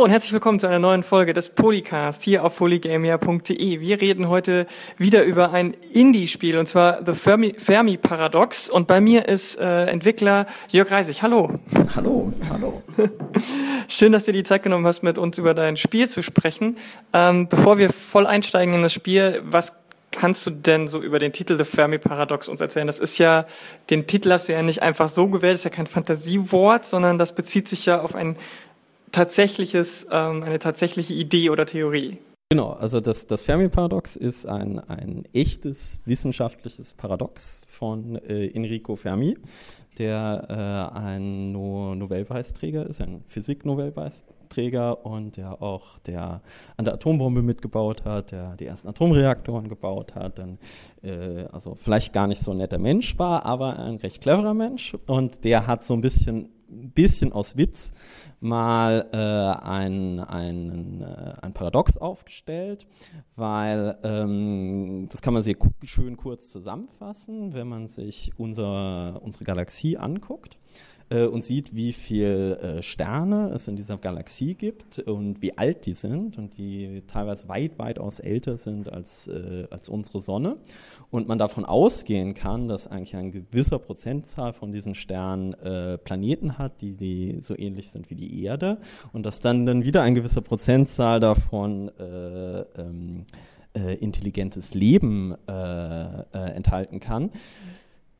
Hallo und herzlich willkommen zu einer neuen Folge des Polycast hier auf polygamia.de. Wir reden heute wieder über ein Indie-Spiel und zwar The Fermi, Fermi Paradox und bei mir ist äh, Entwickler Jörg Reisig. Hallo. Hallo, hallo. Schön, dass du die Zeit genommen hast, mit uns über dein Spiel zu sprechen. Ähm, bevor wir voll einsteigen in das Spiel, was kannst du denn so über den Titel The Fermi Paradox uns erzählen? Das ist ja, den Titel hast du ja nicht einfach so gewählt, das ist ja kein Fantasiewort, sondern das bezieht sich ja auf ein tatsächliches, ähm, eine tatsächliche Idee oder Theorie. Genau, also das, das Fermi-Paradox ist ein, ein echtes wissenschaftliches Paradox von äh, Enrico Fermi, der äh, ein no Nobelpreisträger ist, ein Physik-Nobelpreisträger und der auch der an der Atombombe mitgebaut hat, der die ersten Atomreaktoren gebaut hat, dann, äh, also vielleicht gar nicht so ein netter Mensch war, aber ein recht cleverer Mensch und der hat so ein bisschen bisschen aus Witz mal äh, ein, ein, äh, ein Paradox aufgestellt, weil ähm, das kann man sehr schön kurz zusammenfassen, wenn man sich unser, unsere Galaxie anguckt äh, und sieht, wie viele äh, Sterne es in dieser Galaxie gibt und wie alt die sind und die teilweise weit, weitaus älter sind als, äh, als unsere Sonne. Und man davon ausgehen kann, dass eigentlich ein gewisser Prozentzahl von diesen Sternen äh, Planeten hat, die, die so ähnlich sind wie die Erde und dass dann, dann wieder ein gewisser Prozentzahl davon äh, ähm, äh, intelligentes Leben enthalten kann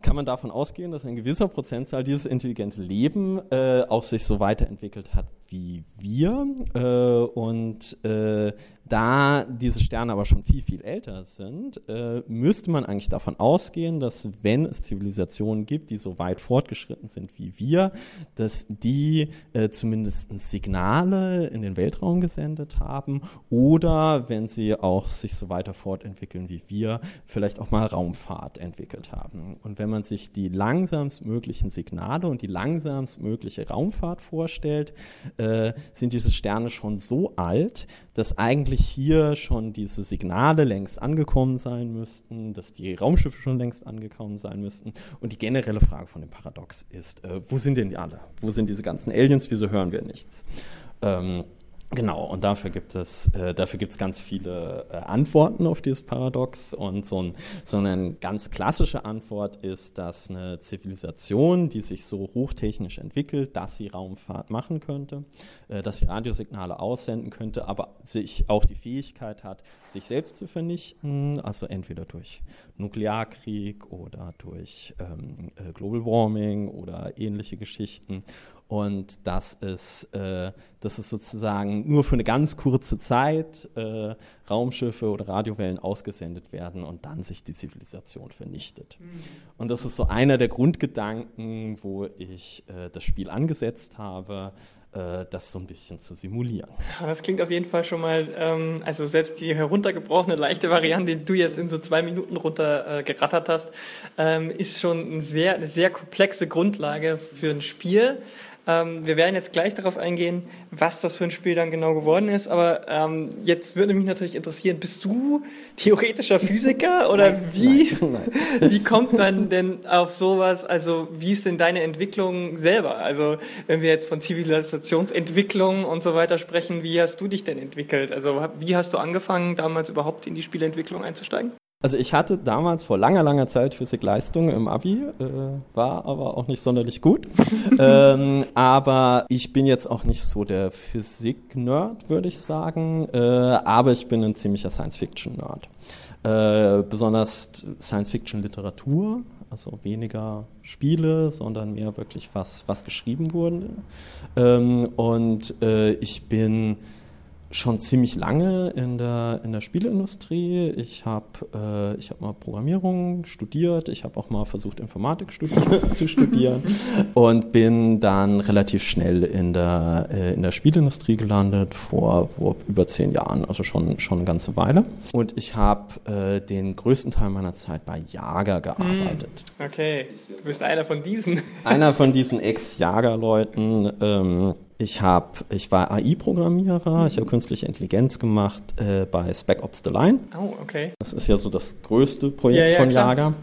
kann man davon ausgehen, dass ein gewisser Prozentzahl dieses intelligente Leben äh, auch sich so weiterentwickelt hat wie wir. Äh, und äh, da diese Sterne aber schon viel, viel älter sind, äh, müsste man eigentlich davon ausgehen, dass wenn es Zivilisationen gibt, die so weit fortgeschritten sind wie wir, dass die äh, zumindest Signale in den Weltraum gesendet haben oder wenn sie auch sich so weiter fortentwickeln wie wir, vielleicht auch mal Raumfahrt entwickelt haben. Und wenn man sich die langsamst möglichen Signale und die langsamst mögliche Raumfahrt vorstellt, äh, sind diese Sterne schon so alt, dass eigentlich hier schon diese Signale längst angekommen sein müssten, dass die Raumschiffe schon längst angekommen sein müssten. Und die generelle Frage von dem Paradox ist, äh, wo sind denn die alle? Wo sind diese ganzen Aliens? Wieso hören wir nichts? Ähm, Genau, und dafür gibt es, äh, dafür gibt es ganz viele äh, Antworten auf dieses Paradox. Und so, ein, so eine ganz klassische Antwort ist, dass eine Zivilisation, die sich so hochtechnisch entwickelt, dass sie Raumfahrt machen könnte, äh, dass sie Radiosignale aussenden könnte, aber sich auch die Fähigkeit hat, sich selbst zu vernichten, also entweder durch Nuklearkrieg oder durch ähm, äh, Global Warming oder ähnliche Geschichten und das ist, äh, das ist sozusagen nur für eine ganz kurze Zeit äh, Raumschiffe oder Radiowellen ausgesendet werden und dann sich die Zivilisation vernichtet. Mhm. Und das ist so einer der Grundgedanken, wo ich äh, das Spiel angesetzt habe, äh, das so ein bisschen zu simulieren. Das klingt auf jeden Fall schon mal, ähm, also selbst die heruntergebrochene leichte Variante, die du jetzt in so zwei Minuten runter äh, hast, ähm, ist schon eine sehr, eine sehr komplexe Grundlage für ein Spiel. Ähm, wir werden jetzt gleich darauf eingehen, was das für ein Spiel dann genau geworden ist. Aber ähm, jetzt würde mich natürlich interessieren, bist du theoretischer Physiker oder nein, wie, nein, nein. wie kommt man denn auf sowas? Also wie ist denn deine Entwicklung selber? Also wenn wir jetzt von Zivilisationsentwicklung und so weiter sprechen, wie hast du dich denn entwickelt? Also wie hast du angefangen, damals überhaupt in die Spieleentwicklung einzusteigen? Also ich hatte damals vor langer, langer Zeit Physik-Leistung im Abi, äh, war aber auch nicht sonderlich gut. ähm, aber ich bin jetzt auch nicht so der Physik-Nerd, würde ich sagen. Äh, aber ich bin ein ziemlicher Science-Fiction-Nerd. Äh, besonders Science-Fiction-Literatur, also weniger Spiele, sondern mehr wirklich was, was geschrieben wurde. Ähm, und äh, ich bin schon ziemlich lange in der, in der Spieleindustrie. Ich habe äh, hab mal Programmierung studiert, ich habe auch mal versucht, Informatik studi zu studieren und bin dann relativ schnell in der, äh, in der Spieleindustrie gelandet, vor, vor über zehn Jahren, also schon, schon eine ganze Weile. Und ich habe äh, den größten Teil meiner Zeit bei Jager gearbeitet. Hm, okay, du bist einer von diesen. Einer von diesen Ex-Jager-Leuten. Ähm, ich, hab, ich war AI-Programmierer, ich habe künstliche Intelligenz gemacht äh, bei Spec Ops The Line. Oh, okay. Das ist ja so das größte Projekt ja, ja, von. Jager.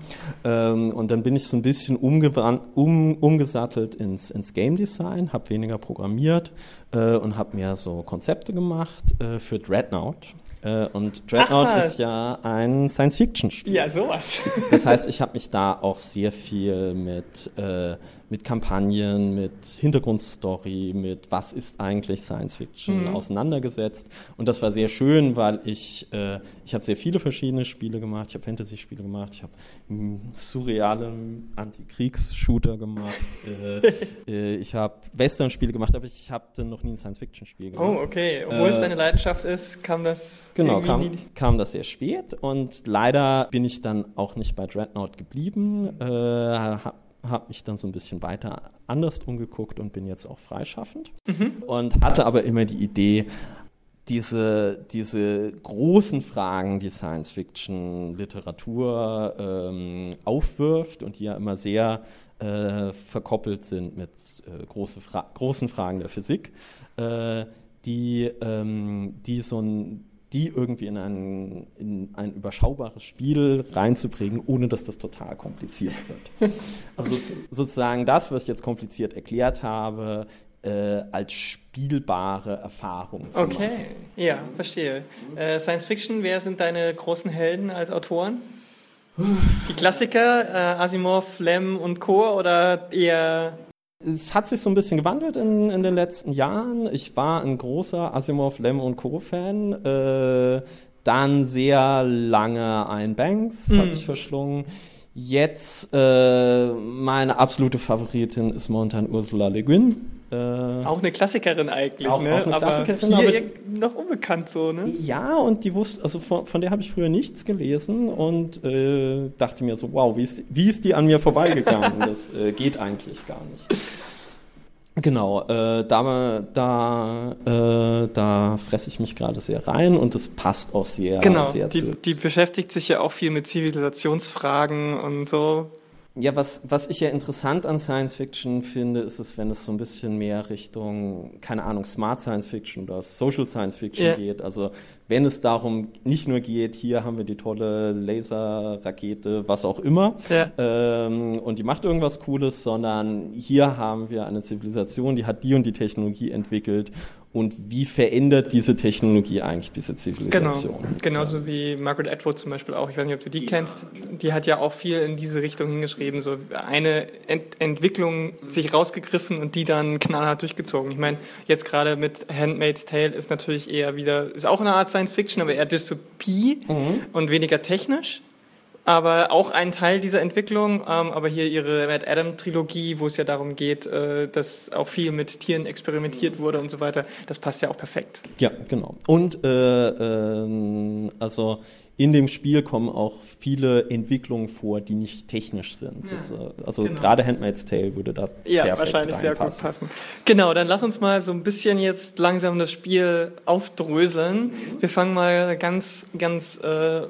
Ähm, und dann bin ich so ein bisschen um, umgesattelt ins, ins Game Design, habe weniger programmiert äh, und habe mehr so Konzepte gemacht äh, für Dreadnought. Äh, und Dreadnought Aha. ist ja ein Science-Fiction-Spiel. Ja, sowas. Das heißt, ich habe mich da auch sehr viel mit, äh, mit Kampagnen, mit Hintergrundstory, mit was ist eigentlich Science-Fiction mhm. auseinandergesetzt. Und das war sehr schön, weil ich, äh, ich habe sehr viele verschiedene Spiele gemacht. Ich habe Fantasy-Spiele gemacht, ich habe surreale Antikriegs-Shooter gemacht, äh, äh, ich habe Western-Spiele gemacht, aber ich habe noch nie ein Science-Fiction-Spiel gemacht. Oh, okay. Obwohl es äh, deine Leidenschaft ist, kam das Genau, kam, kam das sehr spät und leider bin ich dann auch nicht bei Dreadnought geblieben, äh, habe hab mich dann so ein bisschen weiter anders umgeguckt und bin jetzt auch freischaffend mhm. und hatte aber immer die Idee, diese, diese großen Fragen, die Science-Fiction-Literatur ähm, aufwirft und die ja immer sehr äh, verkoppelt sind mit äh, große Fra großen Fragen der Physik, äh, die, ähm, die so ein die irgendwie in ein, in ein überschaubares Spiel reinzubringen, ohne dass das total kompliziert wird. Also sozusagen das, was ich jetzt kompliziert erklärt habe, äh, als spielbare Erfahrung zu okay. machen. ja, verstehe. Äh, Science Fiction, wer sind deine großen Helden als Autoren? Die Klassiker, äh, Asimov, Lem und Co. oder eher es hat sich so ein bisschen gewandelt in, in den letzten Jahren. Ich war ein großer Asimov, Lem und Co-Fan. Äh, dann sehr lange ein Banks mhm. habe ich verschlungen. Jetzt äh, meine absolute Favoritin ist momentan Ursula Le Guin. Äh, auch eine Klassikerin eigentlich, auch, ne? Auch eine aber Klassikerin, hier aber noch unbekannt so, ne? Ja, und die wusste, also von, von der habe ich früher nichts gelesen und äh, dachte mir so, wow, wie ist, die, wie ist die an mir vorbeigegangen? das äh, geht eigentlich gar nicht. Genau, äh, da, da, äh, da fresse ich mich gerade sehr rein und das passt auch sehr, genau, sehr die, zu. Die beschäftigt sich ja auch viel mit Zivilisationsfragen und so. Ja, was, was ich ja interessant an Science Fiction finde, ist es, wenn es so ein bisschen mehr Richtung, keine Ahnung, Smart Science Fiction oder Social Science Fiction yeah. geht. Also wenn es darum nicht nur geht, hier haben wir die tolle Laserrakete, was auch immer, ja. ähm, und die macht irgendwas Cooles, sondern hier haben wir eine Zivilisation, die hat die und die Technologie entwickelt und wie verändert diese Technologie eigentlich diese Zivilisation? Genau, genauso ja. wie Margaret Atwood zum Beispiel auch. Ich weiß nicht, ob du die kennst. Die hat ja auch viel in diese Richtung hingeschrieben, so eine Ent Entwicklung sich rausgegriffen und die dann knallhart durchgezogen. Ich meine, jetzt gerade mit Handmaid's Tale ist natürlich eher wieder, ist auch eine Art Science Fiction, aber eher Dystopie mhm. und weniger technisch. Aber auch ein Teil dieser Entwicklung, ähm, aber hier ihre Matt Adam Trilogie, wo es ja darum geht, äh, dass auch viel mit Tieren experimentiert wurde und so weiter, das passt ja auch perfekt. Ja, genau. Und äh, äh, also in dem Spiel kommen auch viele Entwicklungen vor, die nicht technisch sind. Ja, also genau. gerade Handmaid's Tale würde da ja, wahrscheinlich sehr gut passen. Genau, dann lass uns mal so ein bisschen jetzt langsam das Spiel aufdröseln. Wir fangen mal ganz, ganz äh,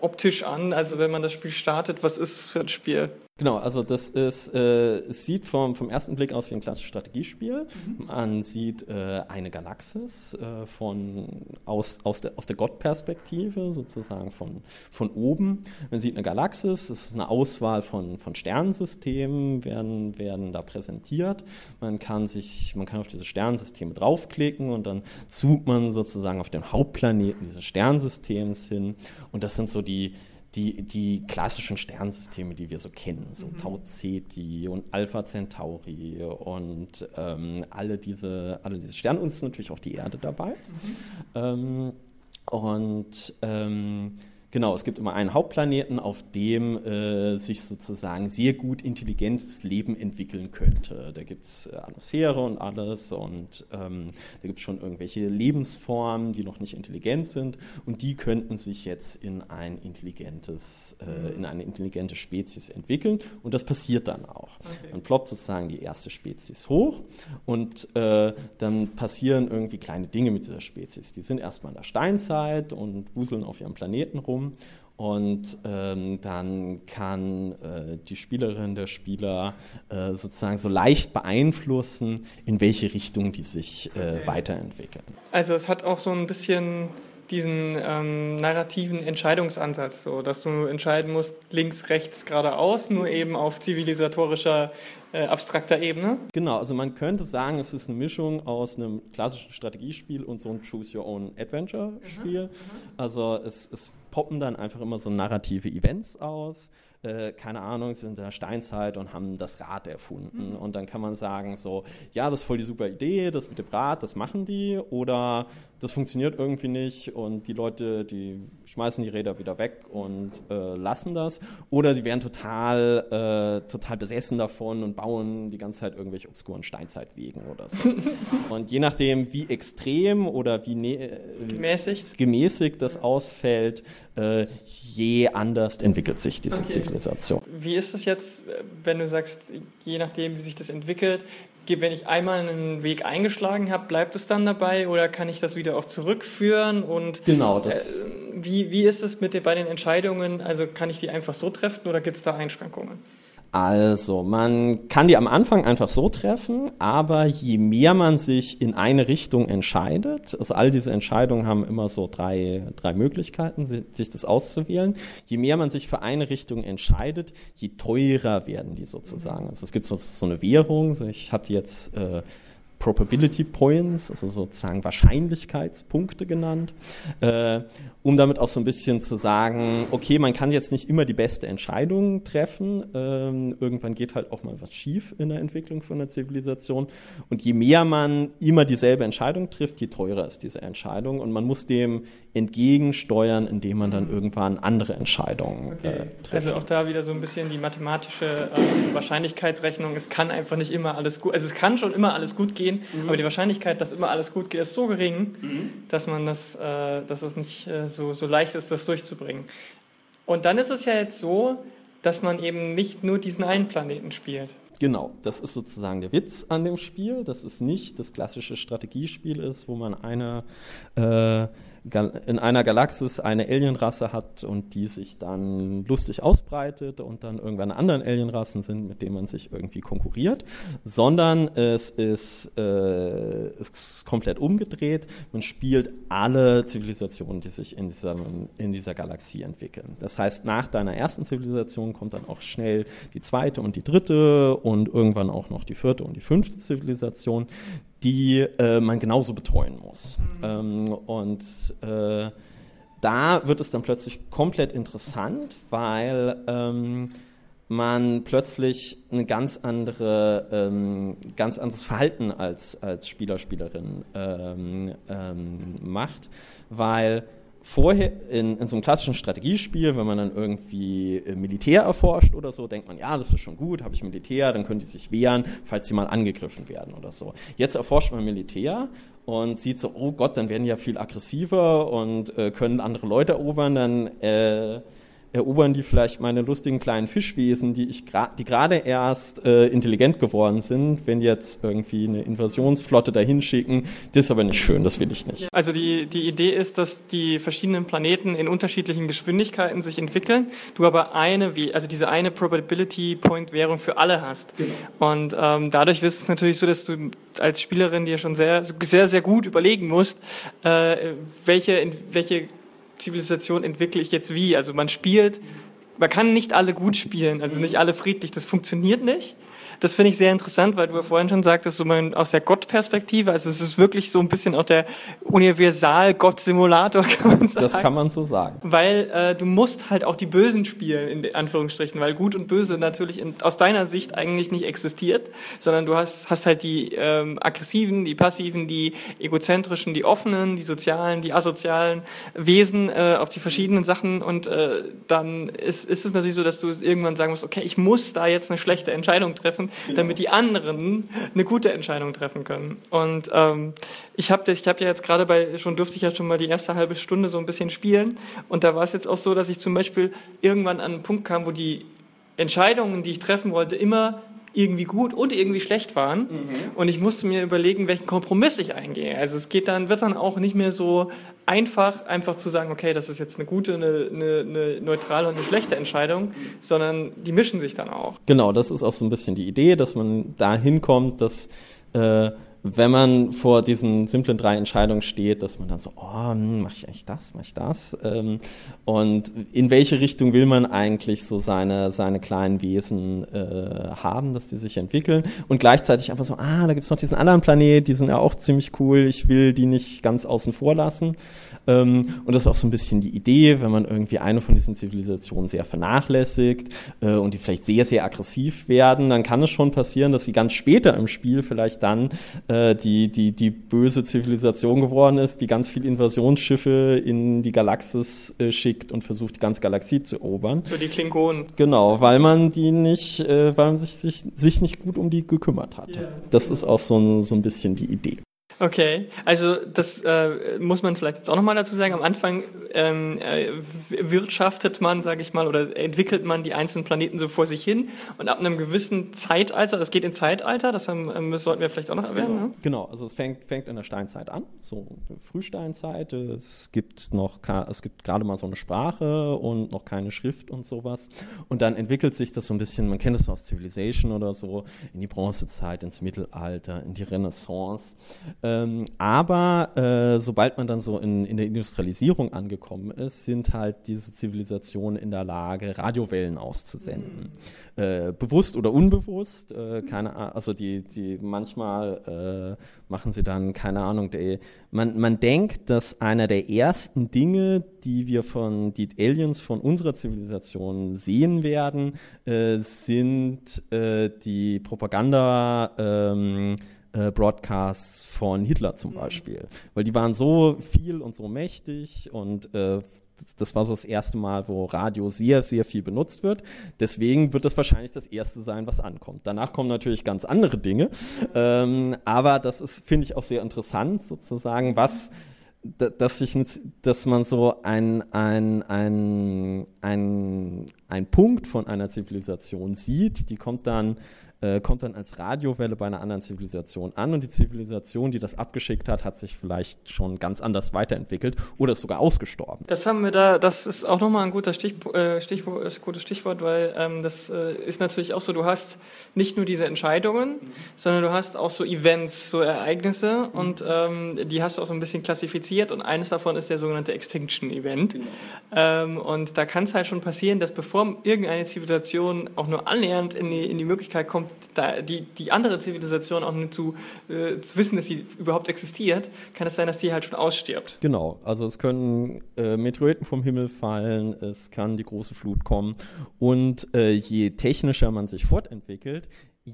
optisch an. Also wenn man das Spiel startet, was ist es für ein Spiel? Genau, also das ist, äh, es sieht vom, vom ersten Blick aus wie ein klassisches Strategiespiel. Mhm. Man sieht äh, eine Galaxis äh, von, aus, aus der, aus der Gottperspektive, sozusagen von, von oben. Man sieht eine Galaxis, es ist eine Auswahl von, von Sternensystemen, werden, werden da präsentiert. Man kann sich, man kann auf diese Sternensysteme draufklicken und dann zoomt man sozusagen auf den Hauptplaneten dieses Sternsystems hin. Und das sind so die, die, die klassischen Sternsysteme, die wir so kennen, so mhm. Tau Ceti und Alpha Centauri und ähm, alle, diese, alle diese Sterne und es ist natürlich auch die Erde dabei. Mhm. Ähm, und ähm, Genau, es gibt immer einen Hauptplaneten, auf dem äh, sich sozusagen sehr gut intelligentes Leben entwickeln könnte. Da gibt es äh, Atmosphäre und alles und ähm, da gibt es schon irgendwelche Lebensformen, die noch nicht intelligent sind und die könnten sich jetzt in ein intelligentes, äh, in eine intelligente Spezies entwickeln und das passiert dann auch. Okay. Man ploppt sozusagen die erste Spezies hoch und äh, dann passieren irgendwie kleine Dinge mit dieser Spezies. Die sind erstmal in der Steinzeit und wuseln auf ihrem Planeten rum Publikum und ähm, dann kann äh, die Spielerin, der Spieler äh, sozusagen so leicht beeinflussen, in welche Richtung die sich äh, okay. weiterentwickeln. Also es hat auch so ein bisschen diesen ähm, narrativen Entscheidungsansatz, so dass du entscheiden musst, links, rechts, geradeaus, nur eben auf zivilisatorischer, äh, abstrakter Ebene. Genau, also man könnte sagen, es ist eine Mischung aus einem klassischen Strategiespiel und so einem Choose-Your-Own-Adventure-Spiel. Mhm. Also es, es poppen dann einfach immer so narrative Events aus äh, keine Ahnung, sind in der Steinzeit und haben das Rad erfunden. Mhm. Und dann kann man sagen, so, ja, das ist voll die super Idee, das mit dem Rad, das machen die. Oder das funktioniert irgendwie nicht und die Leute, die schmeißen die Räder wieder weg und äh, lassen das. Oder die werden total, äh, total besessen davon und bauen die ganze Zeit irgendwelche obskuren Steinzeitwegen oder so. und je nachdem, wie extrem oder wie äh, gemäßigt. gemäßigt das ausfällt, äh, je anders entwickelt sich diese okay. Zivilisation. Wie ist es jetzt, wenn du sagst, je nachdem, wie sich das entwickelt, wenn ich einmal einen Weg eingeschlagen habe, bleibt es dann dabei oder kann ich das wieder auch zurückführen? Und genau, das äh, wie, wie ist es mit den, bei den Entscheidungen? Also kann ich die einfach so treffen oder gibt es da Einschränkungen? Also, man kann die am Anfang einfach so treffen, aber je mehr man sich in eine Richtung entscheidet, also all diese Entscheidungen haben immer so drei, drei Möglichkeiten, sich das auszuwählen. Je mehr man sich für eine Richtung entscheidet, je teurer werden die sozusagen. Also es gibt so, so eine Währung, ich hatte jetzt äh, Probability Points, also sozusagen Wahrscheinlichkeitspunkte genannt, äh, um damit auch so ein bisschen zu sagen, okay, man kann jetzt nicht immer die beste Entscheidung treffen, ähm, irgendwann geht halt auch mal was schief in der Entwicklung von der Zivilisation und je mehr man immer dieselbe Entscheidung trifft, je teurer ist diese Entscheidung und man muss dem entgegensteuern, indem man dann irgendwann andere Entscheidungen okay. äh, trifft. Also auch da wieder so ein bisschen die mathematische äh, Wahrscheinlichkeitsrechnung, es kann einfach nicht immer alles gut, also es kann schon immer alles gut gehen, mhm. aber die Wahrscheinlichkeit, dass immer alles gut geht, ist so gering, mhm. dass man das, äh, dass es nicht äh, so, so leicht ist, das durchzubringen. Und dann ist es ja jetzt so, dass man eben nicht nur diesen einen Planeten spielt. Genau, das ist sozusagen der Witz an dem Spiel, dass es nicht das klassische Strategiespiel ist, wo man eine äh, in einer Galaxis eine Alienrasse hat und die sich dann lustig ausbreitet und dann irgendwann anderen Alienrassen sind, mit denen man sich irgendwie konkurriert, sondern es ist, äh, es ist komplett umgedreht. Man spielt alle Zivilisationen, die sich in dieser, in dieser Galaxie entwickeln. Das heißt, nach deiner ersten Zivilisation kommt dann auch schnell die zweite und die dritte und irgendwann auch noch die vierte und die fünfte Zivilisation, die äh, man genauso betreuen muss. Mhm. Ähm, und äh, da wird es dann plötzlich komplett interessant, weil ähm, man plötzlich ein ganz andere, ähm, ganz anderes Verhalten als, als Spieler, Spielerin ähm, ähm, macht, weil vorher in, in, so einem klassischen Strategiespiel, wenn man dann irgendwie äh, Militär erforscht oder so, denkt man, ja, das ist schon gut, habe ich Militär, dann können die sich wehren, falls sie mal angegriffen werden oder so. Jetzt erforscht man Militär und sieht so, oh Gott, dann werden die ja viel aggressiver und äh, können andere Leute erobern, dann äh, erobern die vielleicht meine lustigen kleinen Fischwesen, die ich gra die gerade erst äh, intelligent geworden sind, wenn jetzt irgendwie eine Invasionsflotte dahin schicken. Das ist aber nicht schön, das will ich nicht. Also die, die Idee ist, dass die verschiedenen Planeten in unterschiedlichen Geschwindigkeiten sich entwickeln, du aber eine, also diese eine Probability Point Währung für alle hast. Genau. Und ähm, dadurch ist es natürlich so, dass du als Spielerin dir schon sehr, sehr, sehr gut überlegen musst, äh, welche, welche Zivilisation entwickle ich jetzt wie? Also man spielt, man kann nicht alle gut spielen, also nicht alle friedlich, das funktioniert nicht. Das finde ich sehr interessant, weil du ja vorhin schon sagtest, so man aus der Gott-Perspektive, also es ist wirklich so ein bisschen auch der Universal-Gott-Simulator, kann man sagen. Das kann man so sagen. Weil äh, du musst halt auch die Bösen spielen, in Anführungsstrichen, weil Gut und Böse natürlich in, aus deiner Sicht eigentlich nicht existiert, sondern du hast, hast halt die ähm, aggressiven, die passiven, die egozentrischen, die offenen, die sozialen, die asozialen Wesen äh, auf die verschiedenen Sachen und äh, dann ist, ist es natürlich so, dass du irgendwann sagen musst, okay, ich muss da jetzt eine schlechte Entscheidung treffen, damit die anderen eine gute Entscheidung treffen können. Und ähm, ich habe ich hab ja jetzt gerade bei, schon durfte ich ja schon mal die erste halbe Stunde so ein bisschen spielen. Und da war es jetzt auch so, dass ich zum Beispiel irgendwann an einen Punkt kam, wo die Entscheidungen, die ich treffen wollte, immer irgendwie gut und irgendwie schlecht waren. Mhm. Und ich musste mir überlegen, welchen Kompromiss ich eingehe. Also es geht dann, wird dann auch nicht mehr so einfach, einfach zu sagen, okay, das ist jetzt eine gute, eine, eine, eine neutrale und eine schlechte Entscheidung, sondern die mischen sich dann auch. Genau, das ist auch so ein bisschen die Idee, dass man da hinkommt, dass äh, wenn man vor diesen simplen drei Entscheidungen steht, dass man dann so, oh, hm, mache ich eigentlich das, mache ich das? Ähm, und in welche Richtung will man eigentlich so seine, seine kleinen Wesen äh, haben, dass die sich entwickeln? Und gleichzeitig einfach so, ah, da gibt's noch diesen anderen Planet, die sind ja auch ziemlich cool, ich will die nicht ganz außen vor lassen. Ähm, und das ist auch so ein bisschen die Idee, wenn man irgendwie eine von diesen Zivilisationen sehr vernachlässigt äh, und die vielleicht sehr, sehr aggressiv werden, dann kann es schon passieren, dass sie ganz später im Spiel vielleicht dann äh, die, die, die böse Zivilisation geworden ist, die ganz viele Invasionsschiffe in die Galaxis äh, schickt und versucht, die ganze Galaxie zu erobern. So die Klingonen. Genau, weil man die nicht, äh, weil man sich, sich, sich nicht gut um die gekümmert hat. Yeah. Das ist auch so ein, so ein bisschen die Idee. Okay, also das äh, muss man vielleicht jetzt auch nochmal dazu sagen. Am Anfang ähm, äh, wirtschaftet man, sage ich mal, oder entwickelt man die einzelnen Planeten so vor sich hin und ab einem gewissen Zeitalter, das geht in Zeitalter, das haben, ähm, sollten wir vielleicht auch noch erwähnen. Genau, ne? genau also es fängt, fängt in der Steinzeit an, so Frühsteinzeit. Es gibt noch, es gibt gerade mal so eine Sprache und noch keine Schrift und sowas. Und dann entwickelt sich das so ein bisschen, man kennt es aus Civilization oder so, in die Bronzezeit, ins Mittelalter, in die Renaissance. Ähm, aber äh, sobald man dann so in, in der Industrialisierung angekommen ist, sind halt diese Zivilisationen in der Lage, Radiowellen auszusenden. Mhm. Äh, bewusst oder unbewusst, äh, keine Ahnung, also die, die manchmal äh, machen sie dann, keine Ahnung, die, man, man denkt, dass einer der ersten Dinge, die wir von, die Aliens von unserer Zivilisation sehen werden, äh, sind äh, die Propaganda, ähm, äh, Broadcasts von Hitler zum Beispiel. Weil die waren so viel und so mächtig und äh, das war so das erste Mal, wo Radio sehr, sehr viel benutzt wird. Deswegen wird das wahrscheinlich das erste sein, was ankommt. Danach kommen natürlich ganz andere Dinge. Ähm, aber das ist, finde ich, auch sehr interessant, sozusagen, was dass, ich, dass man so ein, ein, ein, ein, ein Punkt von einer Zivilisation sieht, die kommt dann äh, kommt dann als Radiowelle bei einer anderen Zivilisation an und die Zivilisation, die das abgeschickt hat, hat sich vielleicht schon ganz anders weiterentwickelt oder ist sogar ausgestorben. Das haben wir da, das ist auch nochmal ein guter Stich, äh, Stichwort, äh, gutes Stichwort, weil ähm, das äh, ist natürlich auch so, du hast nicht nur diese Entscheidungen, mhm. sondern du hast auch so Events, so Ereignisse mhm. und ähm, die hast du auch so ein bisschen klassifiziert und eines davon ist der sogenannte Extinction Event. Genau. Ähm, und da kann es halt schon passieren, dass bevor irgendeine Zivilisation auch nur annähernd in die, in die Möglichkeit kommt, da die, die andere Zivilisation auch nur zu, äh, zu wissen, dass sie überhaupt existiert, kann es sein, dass die halt schon ausstirbt. Genau, also es können äh, Meteoriten vom Himmel fallen, es kann die große Flut kommen und äh, je technischer man sich fortentwickelt,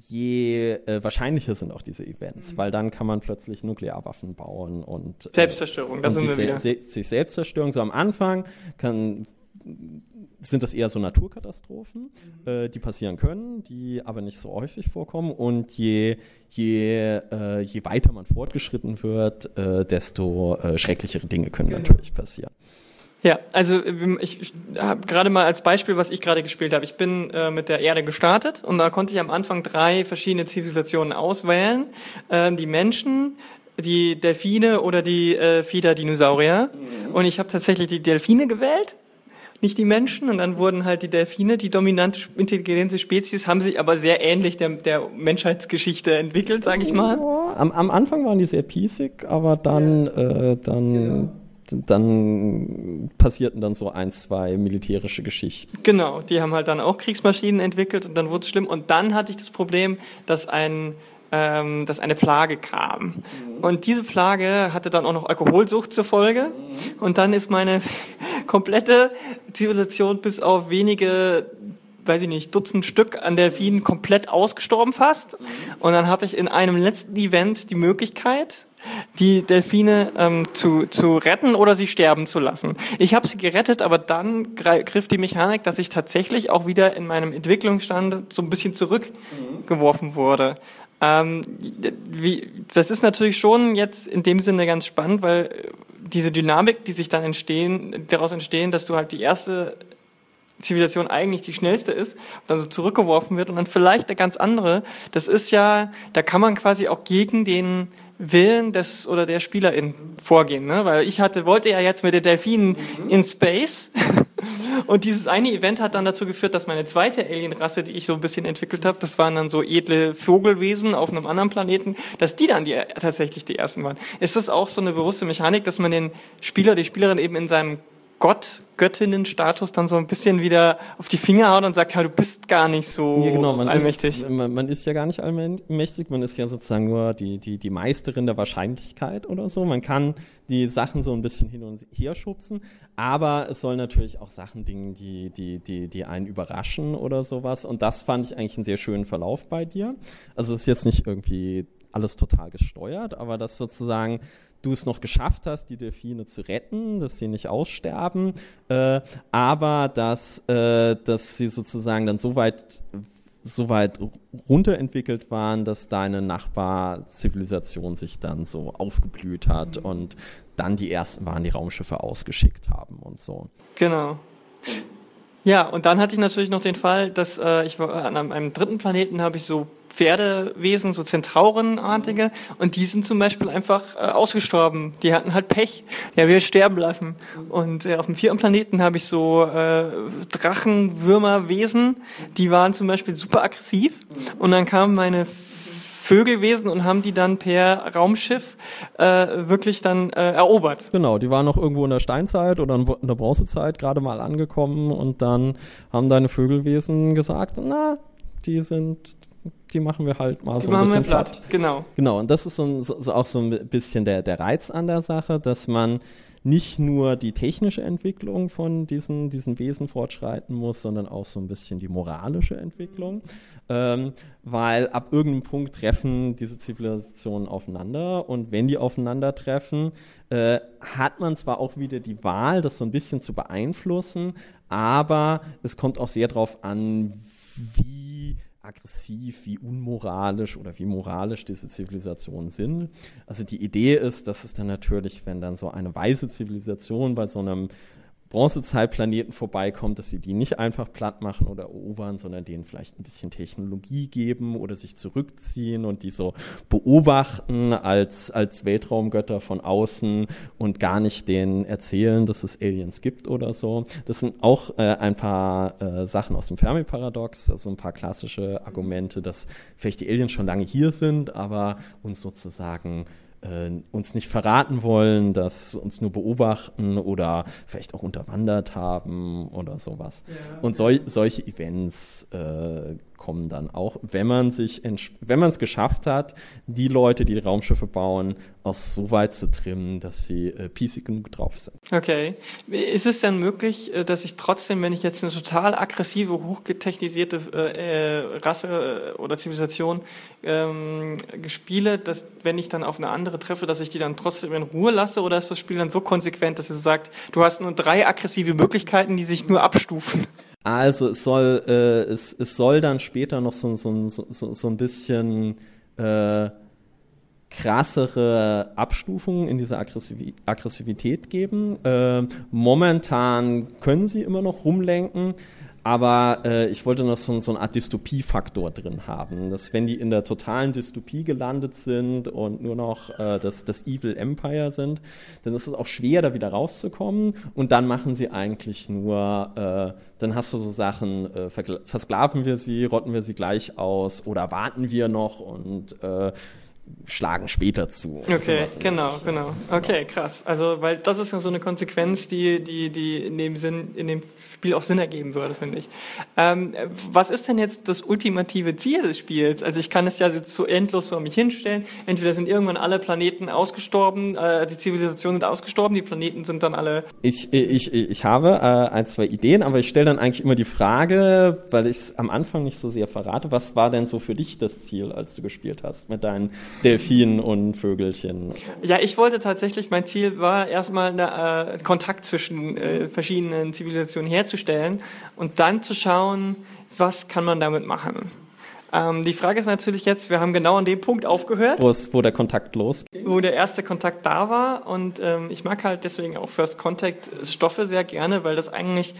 je äh, wahrscheinlicher sind auch diese Events, mhm. weil dann kann man plötzlich Nuklearwaffen bauen und äh, Selbstzerstörung, das sind wir wieder. Se sich Selbstzerstörung. So am Anfang kann sind das eher so Naturkatastrophen, mhm. äh, die passieren können, die aber nicht so häufig vorkommen. Und je, je, äh, je weiter man fortgeschritten wird, äh, desto äh, schrecklichere Dinge können genau. natürlich passieren. Ja, also ich, ich habe gerade mal als Beispiel, was ich gerade gespielt habe. Ich bin äh, mit der Erde gestartet und da konnte ich am Anfang drei verschiedene Zivilisationen auswählen. Äh, die Menschen, die Delfine oder die äh, Fieder-Dinosaurier. Mhm. Und ich habe tatsächlich die Delfine gewählt nicht die Menschen. Und dann wurden halt die Delfine, die dominante intelligente Spezies, haben sich aber sehr ähnlich der, der Menschheitsgeschichte entwickelt, sage ich mal. Am, am Anfang waren die sehr piesig, aber dann, ja. äh, dann genau dann passierten dann so ein, zwei militärische Geschichten. Genau, die haben halt dann auch Kriegsmaschinen entwickelt und dann wurde es schlimm. Und dann hatte ich das Problem, dass ein ähm, dass eine Plage kam. Und diese Plage hatte dann auch noch Alkoholsucht zur Folge. Und dann ist meine komplette Zivilisation bis auf wenige weiß ich nicht, Dutzend Stück an Delfinen komplett ausgestorben fast. Und dann hatte ich in einem letzten Event die Möglichkeit, die Delfine ähm, zu, zu retten oder sie sterben zu lassen. Ich habe sie gerettet, aber dann griff die Mechanik, dass ich tatsächlich auch wieder in meinem Entwicklungsstand so ein bisschen zurückgeworfen wurde. Ähm, wie, das ist natürlich schon jetzt in dem Sinne ganz spannend, weil diese Dynamik, die sich dann entstehen, daraus entstehen, dass du halt die erste Zivilisation eigentlich die schnellste ist, dann so zurückgeworfen wird und dann vielleicht der ganz andere. Das ist ja, da kann man quasi auch gegen den Willen des oder der Spielerin vorgehen, ne? Weil ich hatte, wollte ja jetzt mit den Delfinen mhm. in Space Und dieses eine Event hat dann dazu geführt, dass meine zweite Alienrasse, die ich so ein bisschen entwickelt habe, das waren dann so edle Vogelwesen auf einem anderen Planeten, dass die dann die, tatsächlich die ersten waren. Ist das auch so eine bewusste Mechanik, dass man den Spieler, die Spielerin eben in seinem Gott, Göttinnenstatus dann so ein bisschen wieder auf die Finger haut und sagt, ja, du bist gar nicht so ja, genau, man allmächtig. Ist, man, man, ist ja gar nicht allmächtig, man ist ja sozusagen nur die, die, die Meisterin der Wahrscheinlichkeit oder so. Man kann die Sachen so ein bisschen hin und her schubsen, aber es soll natürlich auch Sachen dingen, die, die, die, die einen überraschen oder sowas. Und das fand ich eigentlich einen sehr schönen Verlauf bei dir. Also es ist jetzt nicht irgendwie alles total gesteuert, aber das sozusagen du es noch geschafft hast, die Delfine zu retten, dass sie nicht aussterben, äh, aber dass, äh, dass sie sozusagen dann so weit so weit runterentwickelt waren, dass deine Nachbarzivilisation sich dann so aufgeblüht hat mhm. und dann die ersten waren, die Raumschiffe ausgeschickt haben und so. Genau. Ja, und dann hatte ich natürlich noch den Fall, dass äh, ich an einem dritten Planeten habe ich so Pferdewesen, so Zentaurenartige, und die sind zum Beispiel einfach äh, ausgestorben. Die hatten halt Pech. Ja, wir sterben lassen. Und äh, auf dem vierten Planeten habe ich so äh, Drachenwürmerwesen, die waren zum Beispiel super aggressiv. Und dann kamen meine Vögelwesen und haben die dann per Raumschiff äh, wirklich dann äh, erobert. Genau, die waren noch irgendwo in der Steinzeit oder in der Bronzezeit gerade mal angekommen und dann haben deine Vögelwesen gesagt, na, die sind die machen wir halt mal die so ein bisschen platt. platt. Genau. Genau, und das ist so, so, auch so ein bisschen der, der Reiz an der Sache, dass man nicht nur die technische Entwicklung von diesen, diesen Wesen fortschreiten muss, sondern auch so ein bisschen die moralische Entwicklung. Ähm, weil ab irgendeinem Punkt treffen diese Zivilisationen aufeinander und wenn die aufeinandertreffen, äh, hat man zwar auch wieder die Wahl, das so ein bisschen zu beeinflussen, aber es kommt auch sehr darauf an, wie aggressiv, wie unmoralisch oder wie moralisch diese Zivilisationen sind. Also die Idee ist, dass es dann natürlich, wenn dann so eine weiße Zivilisation bei so einem Bronzezeitplaneten vorbeikommt, dass sie die nicht einfach platt machen oder erobern, sondern denen vielleicht ein bisschen Technologie geben oder sich zurückziehen und die so beobachten als, als Weltraumgötter von außen und gar nicht denen erzählen, dass es Aliens gibt oder so. Das sind auch äh, ein paar äh, Sachen aus dem Fermi-Paradox, also ein paar klassische Argumente, dass vielleicht die Aliens schon lange hier sind, aber uns sozusagen äh, uns nicht verraten wollen, dass uns nur beobachten oder vielleicht auch unterwandert haben oder sowas. Ja. Und sol solche Events äh, kommen dann auch, wenn man sich, wenn man es geschafft hat, die Leute, die Raumschiffe bauen, auch so weit zu trimmen, dass sie äh, PC genug drauf sind. Okay. Ist es denn möglich, äh, dass ich trotzdem, wenn ich jetzt eine total aggressive, hochgetechnisierte äh, Rasse äh, oder Zivilisation ähm, spiele, dass wenn ich dann auf eine andere treffe, dass ich die dann trotzdem in Ruhe lasse oder ist das Spiel dann so konsequent, dass es sagt, du hast nur drei aggressive Möglichkeiten, die sich nur abstufen? Also es soll, äh, es, es soll dann später noch so, so, so, so ein bisschen äh, krassere Abstufungen in dieser Aggressivität geben. Äh, momentan können sie immer noch rumlenken, aber äh, ich wollte noch so, so eine Art Dystopie-Faktor drin haben, dass wenn die in der totalen Dystopie gelandet sind und nur noch äh, das, das Evil Empire sind, dann ist es auch schwer, da wieder rauszukommen. Und dann machen sie eigentlich nur, äh, dann hast du so Sachen, äh, versklaven wir sie, rotten wir sie gleich aus oder warten wir noch und äh, schlagen später zu. Okay, genau, genau. Okay, krass. Also, weil das ist ja so eine Konsequenz, die, die, die in dem Sinn, in dem Spiel auch Sinn ergeben würde, finde ich. Ähm, was ist denn jetzt das ultimative Ziel des Spiels? Also ich kann es ja jetzt so endlos so mich hinstellen. Entweder sind irgendwann alle Planeten ausgestorben, äh, die Zivilisationen sind ausgestorben, die Planeten sind dann alle. Ich, ich, ich habe äh, ein, zwei Ideen, aber ich stelle dann eigentlich immer die Frage, weil ich es am Anfang nicht so sehr verrate, was war denn so für dich das Ziel, als du gespielt hast mit deinen Delfinen und Vögelchen? Ja, ich wollte tatsächlich, mein Ziel war erstmal eine, äh, Kontakt zwischen äh, verschiedenen Zivilisationen herzustellen und dann zu schauen, was kann man damit machen. Ähm, die Frage ist natürlich jetzt, wir haben genau an dem Punkt aufgehört. Wo, es, wo der Kontakt losging. Wo der erste Kontakt da war. Und ähm, ich mag halt deswegen auch First Contact Stoffe sehr gerne, weil das eigentlich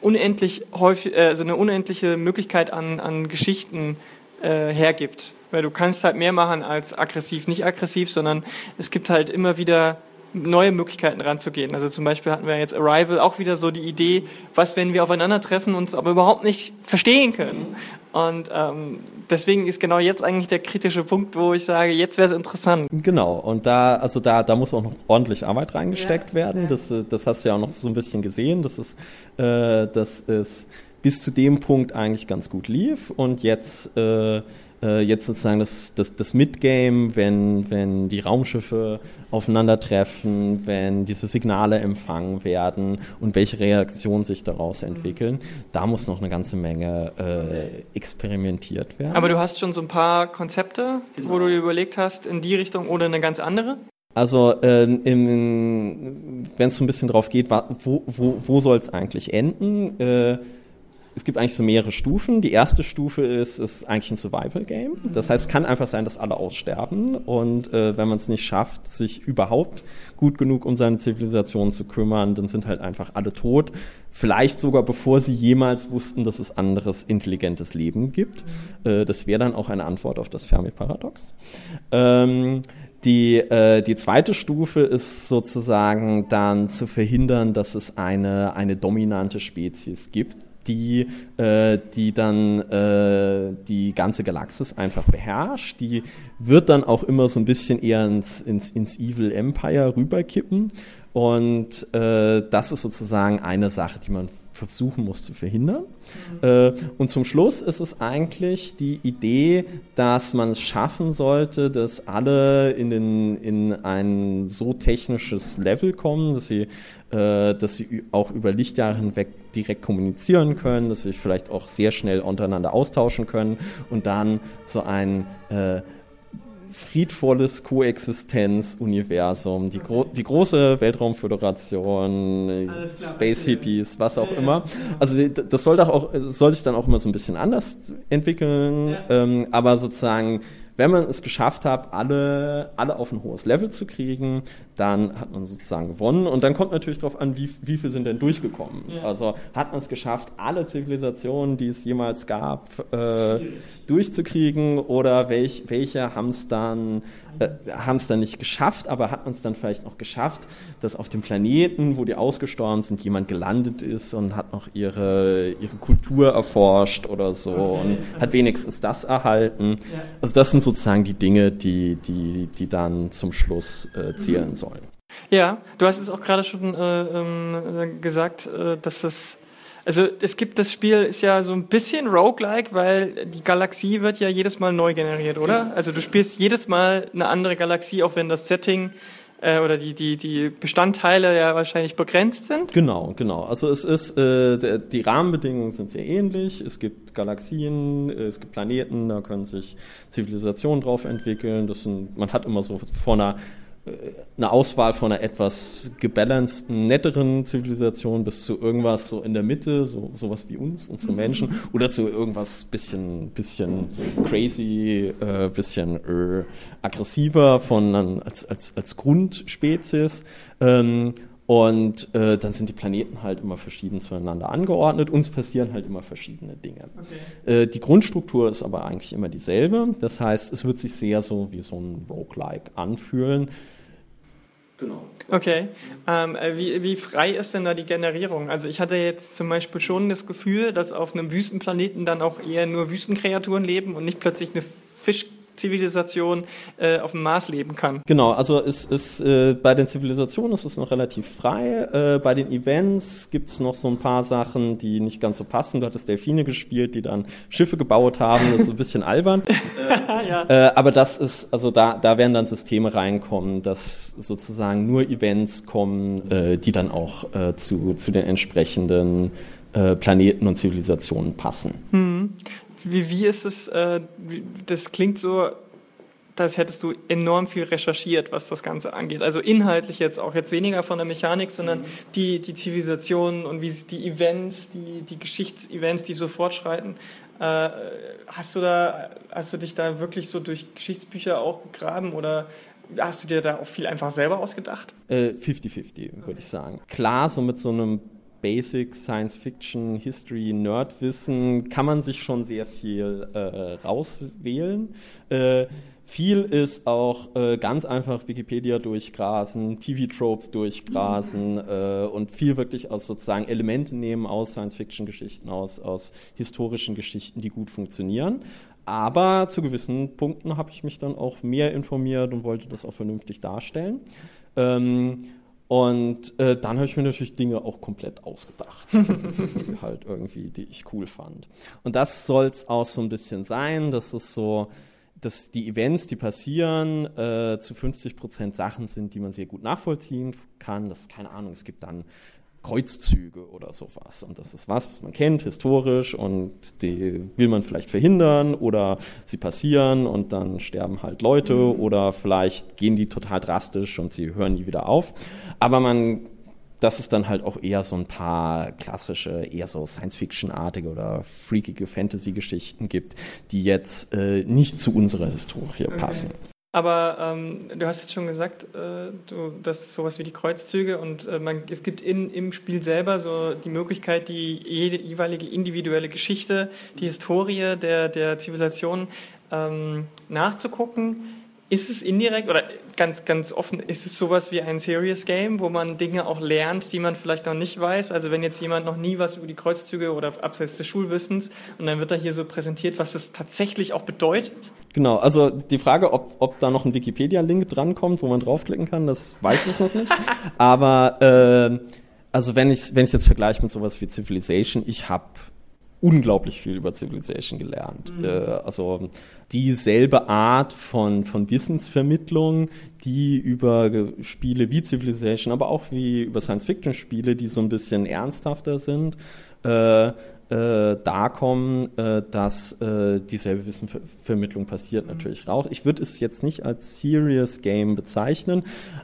unendlich häufig, also eine unendliche Möglichkeit an, an Geschichten äh, hergibt. Weil du kannst halt mehr machen als aggressiv, nicht aggressiv, sondern es gibt halt immer wieder neue Möglichkeiten ranzugehen. Also zum Beispiel hatten wir jetzt Arrival auch wieder so die Idee, was, wenn wir aufeinandertreffen, uns aber überhaupt nicht verstehen können. Und ähm, deswegen ist genau jetzt eigentlich der kritische Punkt, wo ich sage, jetzt wäre es interessant. Genau, und da, also da, da muss auch noch ordentlich Arbeit reingesteckt ja. werden. Das, das hast du ja auch noch so ein bisschen gesehen. Das ist, äh, das ist bis zu dem Punkt eigentlich ganz gut lief und jetzt äh, äh, jetzt sozusagen das, das, das Midgame, wenn, wenn die Raumschiffe aufeinandertreffen, wenn diese Signale empfangen werden und welche Reaktionen sich daraus entwickeln, da muss noch eine ganze Menge äh, experimentiert werden. Aber du hast schon so ein paar Konzepte, genau. wo du dir überlegt hast, in die Richtung oder eine ganz andere? Also ähm, wenn es so ein bisschen drauf geht, wo, wo, wo soll es eigentlich enden? Äh, es gibt eigentlich so mehrere Stufen. Die erste Stufe ist, ist eigentlich ein Survival-Game. Das heißt, es kann einfach sein, dass alle aussterben. Und äh, wenn man es nicht schafft, sich überhaupt gut genug um seine Zivilisation zu kümmern, dann sind halt einfach alle tot. Vielleicht sogar bevor sie jemals wussten, dass es anderes intelligentes Leben gibt. Äh, das wäre dann auch eine Antwort auf das Fermi-Paradox. Ähm, die, äh, die zweite Stufe ist sozusagen dann zu verhindern, dass es eine, eine dominante Spezies gibt, die, äh, die dann äh, die ganze Galaxis einfach beherrscht. Die wird dann auch immer so ein bisschen eher ins, ins, ins Evil Empire rüberkippen. Und äh, das ist sozusagen eine Sache, die man versuchen muss zu verhindern. Mhm. Äh, und zum Schluss ist es eigentlich die Idee, dass man es schaffen sollte, dass alle in, den, in ein so technisches Level kommen, dass sie, äh, dass sie auch über Lichtjahre hinweg direkt kommunizieren können, dass sie sich vielleicht auch sehr schnell untereinander austauschen können und dann so ein äh, friedvolles Koexistenz-Universum, die, gro die große Weltraumföderation, Space Hippies, was auch ja, immer. Also das soll, doch auch, soll sich dann auch immer so ein bisschen anders entwickeln, ja. ähm, aber sozusagen wenn man es geschafft hat, alle, alle auf ein hohes Level zu kriegen, dann hat man sozusagen gewonnen. Und dann kommt natürlich darauf an, wie, wie viele sind denn durchgekommen. Ja. Also hat man es geschafft, alle Zivilisationen, die es jemals gab, äh, durchzukriegen oder welch, welche haben es dann, äh, dann nicht geschafft, aber hat man es dann vielleicht noch geschafft, dass auf dem Planeten, wo die ausgestorben sind, jemand gelandet ist und hat noch ihre, ihre Kultur erforscht oder so okay. und hat wenigstens das erhalten. Ja. Also das sind sozusagen die Dinge, die, die, die dann zum Schluss äh, zählen mhm. sollen. Ja, du hast jetzt auch gerade schon äh, ähm, gesagt, äh, dass das also es gibt das Spiel ist ja so ein bisschen roguelike, weil die Galaxie wird ja jedes Mal neu generiert, oder? Also du spielst jedes Mal eine andere Galaxie, auch wenn das Setting äh, oder die, die, die Bestandteile ja wahrscheinlich begrenzt sind. Genau, genau. Also es ist, äh, die Rahmenbedingungen sind sehr ähnlich. Es gibt Galaxien, es gibt Planeten, da können sich Zivilisationen drauf entwickeln. Das sind, man hat immer so vor einer eine Auswahl von einer etwas gebalanceden, netteren Zivilisation bis zu irgendwas so in der Mitte, so sowas wie uns, unsere Menschen, oder zu irgendwas bisschen, bisschen crazy, äh, bisschen äh, aggressiver von als als als Grundspezies. Ähm, und äh, dann sind die Planeten halt immer verschieden zueinander angeordnet. Uns passieren halt immer verschiedene Dinge. Okay. Äh, die Grundstruktur ist aber eigentlich immer dieselbe. Das heißt, es wird sich sehr so wie so ein Roguelike anfühlen. Genau. Okay. Ähm, äh, wie, wie frei ist denn da die Generierung? Also ich hatte jetzt zum Beispiel schon das Gefühl, dass auf einem Wüstenplaneten dann auch eher nur Wüstenkreaturen leben und nicht plötzlich eine Fisch Zivilisation äh, auf dem Mars leben kann. Genau, also es ist äh, bei den Zivilisationen ist es noch relativ frei. Äh, bei den Events gibt es noch so ein paar Sachen, die nicht ganz so passen. Du hattest Delfine gespielt, die dann Schiffe gebaut haben. Das ist ein bisschen albern. ja. äh, aber das ist, also da, da werden dann Systeme reinkommen, dass sozusagen nur Events kommen, äh, die dann auch äh, zu, zu den entsprechenden äh, Planeten und Zivilisationen passen. Hm. Wie, wie ist es, äh, das klingt so, als hättest du enorm viel recherchiert, was das Ganze angeht. Also inhaltlich jetzt auch jetzt weniger von der Mechanik, sondern die, die Zivilisationen und wie die Events, die, die Geschichtsevents, die so fortschreiten. Äh, hast du da, hast du dich da wirklich so durch Geschichtsbücher auch gegraben oder hast du dir da auch viel einfach selber ausgedacht? 50-50, äh, würde ich sagen. Klar, so mit so einem Basic Science Fiction, History, Nerdwissen kann man sich schon sehr viel äh, rauswählen. Äh, viel ist auch äh, ganz einfach Wikipedia durchgrasen, TV-Tropes durchgrasen äh, und viel wirklich aus sozusagen Elemente nehmen aus Science-Fiction-Geschichten, aus, aus historischen Geschichten, die gut funktionieren. Aber zu gewissen Punkten habe ich mich dann auch mehr informiert und wollte das auch vernünftig darstellen. Ähm, und äh, dann habe ich mir natürlich Dinge auch komplett ausgedacht, die halt irgendwie, die ich cool fand. Und das soll es auch so ein bisschen sein. Das ist so, dass die Events, die passieren, äh, zu 50 Prozent Sachen sind, die man sehr gut nachvollziehen kann. Das keine Ahnung, es gibt dann Kreuzzüge oder sowas. Und das ist was, was man kennt, historisch, und die will man vielleicht verhindern oder sie passieren und dann sterben halt Leute mhm. oder vielleicht gehen die total drastisch und sie hören nie wieder auf. Aber man dass es dann halt auch eher so ein paar klassische, eher so Science-Fiction-artige oder freakige Fantasy-Geschichten gibt, die jetzt äh, nicht zu unserer Historie okay. passen. Aber ähm, du hast jetzt schon gesagt, äh, du, dass sowas wie die Kreuzzüge und äh, man, es gibt in, im Spiel selber so die Möglichkeit, die jede jeweilige individuelle Geschichte, die Historie der, der Zivilisation ähm, nachzugucken. Ist es indirekt oder ganz, ganz offen, ist es sowas wie ein Serious Game, wo man Dinge auch lernt, die man vielleicht noch nicht weiß? Also wenn jetzt jemand noch nie was über die Kreuzzüge oder abseits des Schulwissens und dann wird da hier so präsentiert, was das tatsächlich auch bedeutet? Genau, also die Frage, ob, ob da noch ein Wikipedia-Link drankommt, wo man draufklicken kann, das weiß ich noch nicht. Aber äh, also wenn ich wenn ich jetzt vergleiche mit sowas wie Civilization, ich habe unglaublich viel über Civilization gelernt. Mhm. Äh, also dieselbe Art von, von Wissensvermittlung, die über Spiele wie Civilization, aber auch wie über Science-Fiction-Spiele, die so ein bisschen ernsthafter sind, äh, äh, da kommen, äh, dass äh, dieselbe Wissensvermittlung passiert mhm. natürlich raus. Ich würde es jetzt nicht als Serious Game bezeichnen,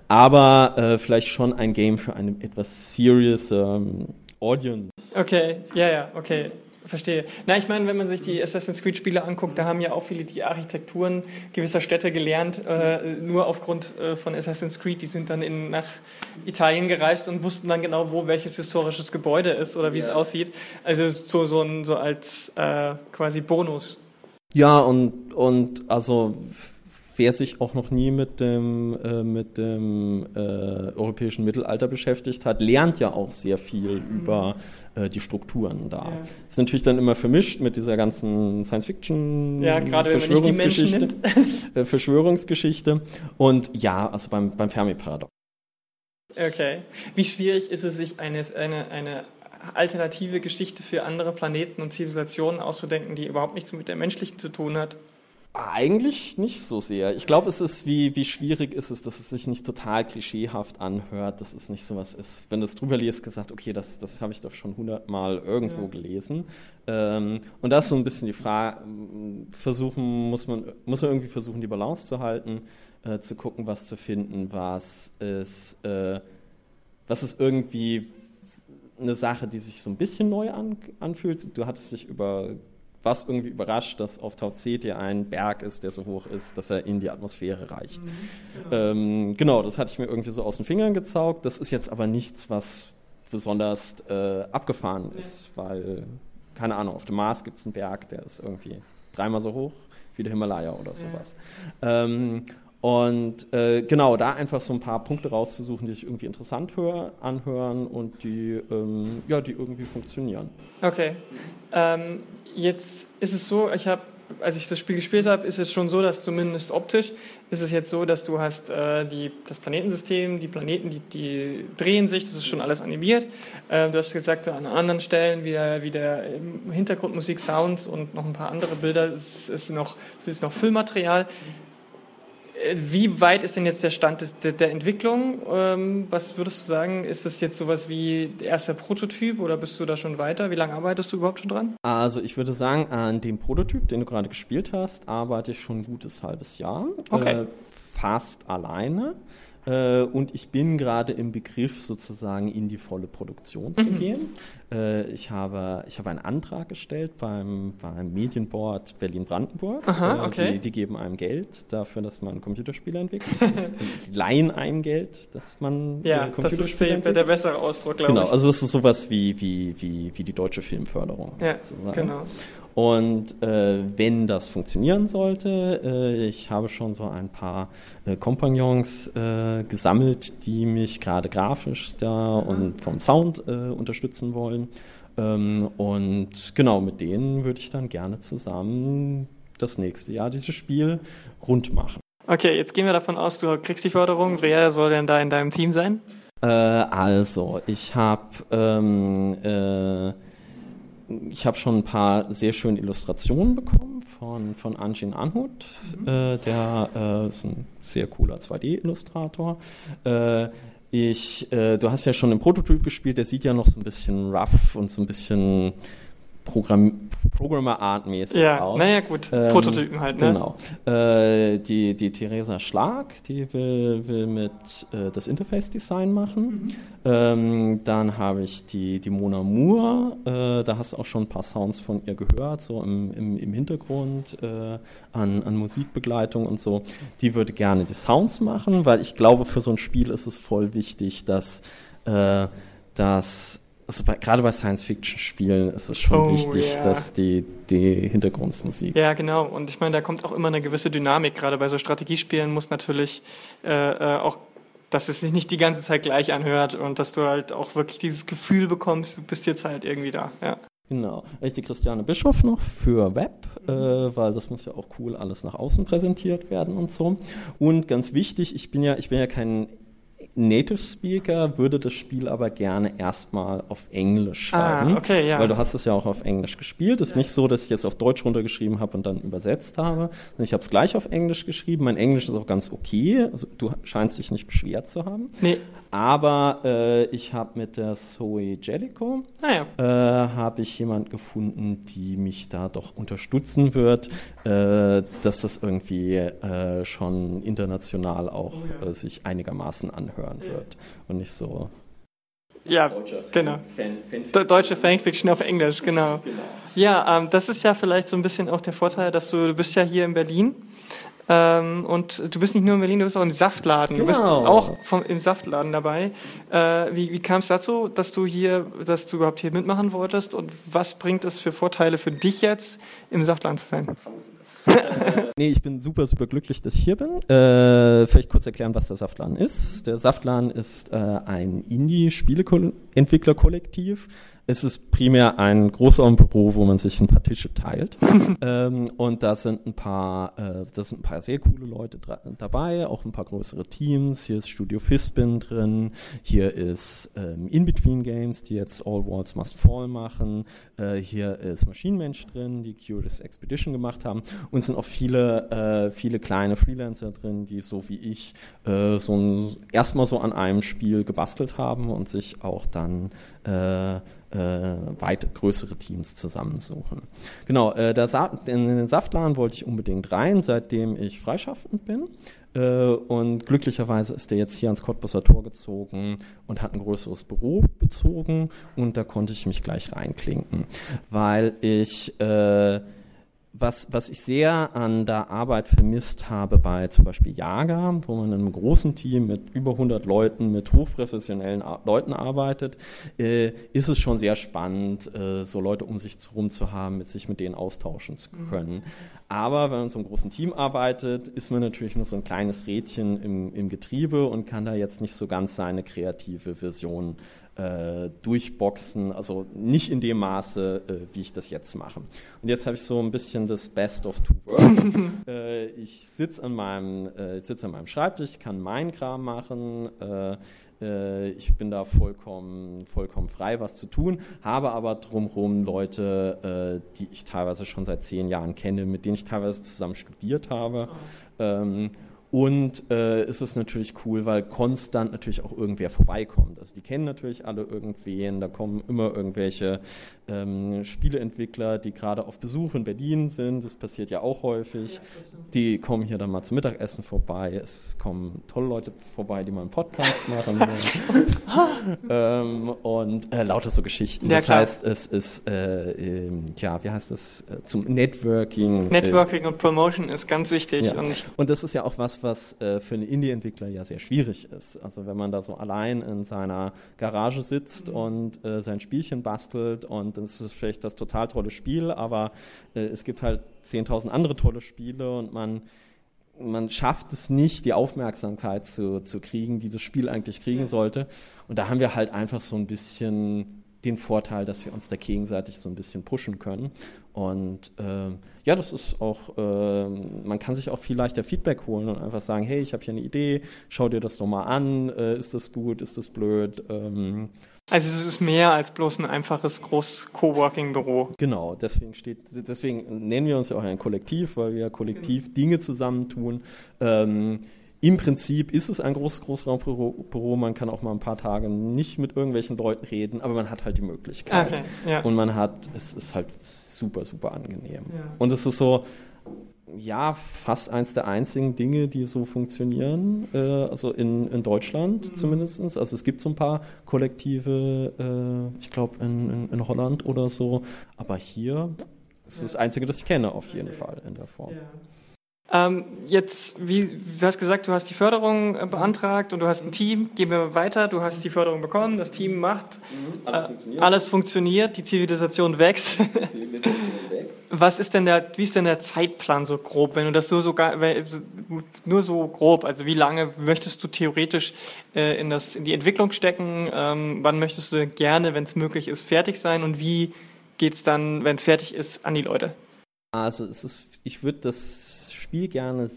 aber äh, vielleicht schon ein Game für eine etwas serious ähm, Audience. Okay, ja, ja, okay. Verstehe. Na, ich meine, wenn man sich die Assassin's Creed-Spiele anguckt, da haben ja auch viele die Architekturen gewisser Städte gelernt, äh, nur aufgrund äh, von Assassin's Creed. Die sind dann in, nach Italien gereist und wussten dann genau, wo welches historisches Gebäude ist oder wie ja. es aussieht. Also so, so, ein, so als äh, quasi Bonus. Ja, und, und also wer sich auch noch nie mit dem, äh, mit dem äh, europäischen Mittelalter beschäftigt hat, lernt ja auch sehr viel mhm. über äh, die Strukturen da. Ja. Ist natürlich dann immer vermischt mit dieser ganzen Science-Fiction, ja, Verschwörungsgeschichte, äh, Verschwörungsgeschichte. Und ja, also beim, beim Fermi-Paradox. Okay. Wie schwierig ist es, sich eine, eine, eine alternative Geschichte für andere Planeten und Zivilisationen auszudenken, die überhaupt nichts mit der menschlichen zu tun hat? Eigentlich nicht so sehr. Ich glaube, es ist, wie, wie schwierig ist es, dass es sich nicht total klischeehaft anhört, dass es nicht so was ist. Wenn du es drüber liest, gesagt, okay, das, das habe ich doch schon hundertmal irgendwo ja. gelesen. Ähm, und das ist so ein bisschen die Frage, versuchen, muss man, muss man irgendwie versuchen, die Balance zu halten, äh, zu gucken, was zu finden, was ist, äh, was ist irgendwie eine Sache, die sich so ein bisschen neu an, anfühlt. Du hattest dich über was irgendwie überrascht, dass auf Tau Ceti ein Berg ist, der so hoch ist, dass er in die Atmosphäre reicht. Mhm, genau. Ähm, genau, das hatte ich mir irgendwie so aus den Fingern gezaugt. Das ist jetzt aber nichts, was besonders äh, abgefahren ist, weil, keine Ahnung, auf dem Mars gibt es einen Berg, der ist irgendwie dreimal so hoch wie der Himalaya oder sowas. Ja. Ähm, und äh, genau, da einfach so ein paar Punkte rauszusuchen, die sich irgendwie interessant hör, anhören und die, ähm, ja, die irgendwie funktionieren. Okay. Ähm, jetzt ist es so, ich habe als ich das Spiel gespielt habe, ist es schon so, dass zumindest optisch ist es jetzt so, dass du hast äh, die, das Planetensystem, die Planeten, die, die drehen sich, das ist schon alles animiert. Äh, du hast gesagt, an anderen Stellen, wie der, wie der Hintergrundmusik, Sounds und noch ein paar andere Bilder, es ist noch, es ist noch Füllmaterial. Wie weit ist denn jetzt der Stand des, der, der, Entwicklung? Ähm, was würdest du sagen? Ist das jetzt sowas wie der erste Prototyp oder bist du da schon weiter? Wie lange arbeitest du überhaupt schon dran? Also ich würde sagen, an dem Prototyp, den du gerade gespielt hast, arbeite ich schon ein gutes halbes Jahr. Okay. Äh, fast alleine. Äh, und ich bin gerade im Begriff, sozusagen in die volle Produktion zu mhm. gehen. Äh, ich, habe, ich habe einen Antrag gestellt beim, beim Medienboard Berlin-Brandenburg. Aha, okay. Die, die, geben einem Geld dafür, dass man Computerspiele entwickelt. die leihen einem Geld, dass man ja, Computerspiele das ist der, entwickelt. der bessere Ausdruck, glaube genau, ich. Genau, also das ist sowas wie, wie, wie, wie die deutsche Filmförderung. Ja, sozusagen. genau. Und äh, wenn das funktionieren sollte, äh, ich habe schon so ein paar äh, Kompagnons äh, gesammelt, die mich gerade grafisch da und vom Sound äh, unterstützen wollen. Ähm, und genau, mit denen würde ich dann gerne zusammen das nächste Jahr dieses Spiel rund machen. Okay, jetzt gehen wir davon aus, du kriegst die Förderung. Wer soll denn da in deinem Team sein? Äh, also, ich habe ähm, ich habe schon ein paar sehr schöne Illustrationen bekommen von, von Anjin Anhut, mhm. äh, der äh, ist ein sehr cooler 2D-Illustrator. Äh, ich, äh, du hast ja schon einen Prototyp gespielt, der sieht ja noch so ein bisschen rough und so ein bisschen Programm Programmer-Art-mäßig ja, aus. Naja, gut, ähm, Prototypen halt, ne? Genau. Äh, die, die Theresa Schlag, die will, will mit äh, das Interface-Design machen. Mhm. Ähm, dann habe ich die, die Mona Moore, äh, da hast du auch schon ein paar Sounds von ihr gehört, so im, im, im Hintergrund äh, an, an Musikbegleitung und so. Die würde gerne die Sounds machen, weil ich glaube, für so ein Spiel ist es voll wichtig, dass, äh, dass also bei, gerade bei Science-Fiction-Spielen ist es schon oh, wichtig, yeah. dass die, die Hintergrundmusik. Ja, genau. Und ich meine, da kommt auch immer eine gewisse Dynamik. Gerade bei so Strategiespielen muss natürlich äh, äh, auch, dass es sich nicht die ganze Zeit gleich anhört und dass du halt auch wirklich dieses Gefühl bekommst, du bist jetzt halt irgendwie da. Ja. Genau. Ich die Christiane Bischof noch für Web, äh, weil das muss ja auch cool alles nach außen präsentiert werden und so. Und ganz wichtig, ich bin ja, ich bin ja kein Native Speaker würde das Spiel aber gerne erstmal auf Englisch ah, schreiben. Ah, okay, ja. Weil du hast es ja auch auf Englisch gespielt. Es ist ja. nicht so, dass ich jetzt auf Deutsch runtergeschrieben habe und dann übersetzt habe. Ich habe es gleich auf Englisch geschrieben. Mein Englisch ist auch ganz okay. Also, du scheinst dich nicht beschwert zu haben. Nee. Aber äh, ich habe mit der Zoe Jellico ah, ja. äh, habe ich jemand gefunden, die mich da doch unterstützen wird, äh, dass das irgendwie äh, schon international auch oh. Äh, sich einigermaßen anhören wird und nicht so ja, genau. Fan, Fan Deutsche Fanfiction auf Englisch, genau. genau. Ja, ähm, das ist ja vielleicht so ein bisschen auch der Vorteil, dass du, du bist ja hier in Berlin ähm, und du bist nicht nur in Berlin, du bist auch im Saftladen. Genau. Du bist genau. auch vom, im Saftladen dabei. Äh, wie wie kam es dazu, dass du hier, dass du überhaupt hier mitmachen wolltest? Und was bringt es für Vorteile für dich jetzt, im Saftladen zu sein? nee, ich bin super, super glücklich, dass ich hier bin. Äh, vielleicht kurz erklären, was der Saftladen ist. Der Saftladen ist äh, ein Indie-Spieleentwicklerkollektiv, es ist primär ein Großraumbüro, wo man sich ein paar Tische teilt. ähm, und da sind ein paar, äh, da sind ein paar sehr coole Leute dabei, auch ein paar größere Teams. Hier ist Studio Fistbin drin, hier ist ähm, In-Between Games, die jetzt All Walls Must Fall machen. Äh, hier ist Maschinenmensch drin, die Curious Expedition gemacht haben. Und es sind auch viele, äh, viele kleine Freelancer drin, die so wie ich äh, so ein, erstmal so an einem Spiel gebastelt haben und sich auch dann äh, äh, weit größere Teams zusammensuchen. Genau, äh, Sa in den Saftladen wollte ich unbedingt rein, seitdem ich freischaffend bin. Äh, und glücklicherweise ist der jetzt hier ans Cottbusser Tor gezogen und hat ein größeres Büro bezogen und da konnte ich mich gleich reinklinken, weil ich äh, was, was ich sehr an der Arbeit vermisst habe bei zum Beispiel Jager, wo man in einem großen Team mit über 100 Leuten, mit hochprofessionellen Leuten arbeitet, äh, ist es schon sehr spannend, äh, so Leute um sich herum zu haben, mit sich mit denen austauschen zu mhm. können. Aber wenn man in so einem großen Team arbeitet, ist man natürlich nur so ein kleines Rädchen im, im Getriebe und kann da jetzt nicht so ganz seine kreative Vision äh, durchboxen, also nicht in dem Maße, äh, wie ich das jetzt mache. Und jetzt habe ich so ein bisschen das Best of Two Worlds. äh, ich sitze an, meinem, äh, sitz an meinem Schreibtisch, kann meinen Kram machen, äh, äh, ich bin da vollkommen, vollkommen frei, was zu tun, habe aber drumherum Leute, die ich teilweise schon seit zehn Jahren kenne, mit denen ich teilweise zusammen studiert habe. Ähm, Und äh, ist es natürlich cool, weil konstant natürlich auch irgendwer vorbeikommt. Also die kennen natürlich alle irgendwen, da kommen immer irgendwelche ähm, Spieleentwickler, die gerade auf Besuch in Berlin sind. Das passiert ja auch häufig. Die kommen hier dann mal zum Mittagessen vorbei. Es kommen tolle Leute vorbei, die mal einen Podcast machen. ähm, und äh, lauter so Geschichten. Ja, das klar. heißt, es ist, äh, äh, ja, wie heißt das, äh, zum Networking. Networking und Promotion ist ganz wichtig. Ja. Und, und das ist ja auch was, was äh, für einen Indie-Entwickler ja sehr schwierig ist. Also wenn man da so allein in seiner Garage sitzt mhm. und äh, sein Spielchen bastelt und dann ist es vielleicht das total tolle Spiel, aber äh, es gibt halt 10.000 andere tolle Spiele und man man schafft es nicht, die Aufmerksamkeit zu, zu kriegen, die das Spiel eigentlich kriegen sollte. Und da haben wir halt einfach so ein bisschen den Vorteil, dass wir uns da gegenseitig so ein bisschen pushen können. Und äh, ja, das ist auch, äh, man kann sich auch viel leichter Feedback holen und einfach sagen, hey, ich habe hier eine Idee, schau dir das doch mal an, äh, ist das gut, ist das blöd? Ähm, also es ist mehr als bloß ein einfaches Groß-Coworking-Büro. Genau, deswegen steht, deswegen nennen wir uns ja auch ein Kollektiv, weil wir kollektiv genau. Dinge zusammentun. Ähm, im Prinzip ist es ein großes Großraumbüro. Man kann auch mal ein paar Tage nicht mit irgendwelchen Leuten reden, aber man hat halt die Möglichkeit. Okay, ja. Und man hat, es ist halt super, super angenehm. Ja. Und es ist so, ja, fast eins der einzigen Dinge, die so funktionieren, äh, also in, in Deutschland mhm. zumindest. Also es gibt so ein paar Kollektive, äh, ich glaube in, in, in, Holland oder so, aber hier ist ja. das Einzige, das ich kenne auf jeden okay. Fall in der Form. Ja. Ähm, jetzt, wie du hast gesagt, du hast die Förderung äh, beantragt und du hast ein Team. Gehen wir weiter. Du hast die Förderung bekommen, das Team macht. Mhm, alles, äh, funktioniert. alles funktioniert. Die Zivilisation wächst. Was ist denn der, wie ist denn der Zeitplan so grob, wenn du das nur so, nur so grob, also wie lange möchtest du theoretisch äh, in, das, in die Entwicklung stecken? Ähm, wann möchtest du gerne, wenn es möglich ist, fertig sein und wie geht es dann, wenn es fertig ist, an die Leute? Also es ist, ich würde das Spiel gerne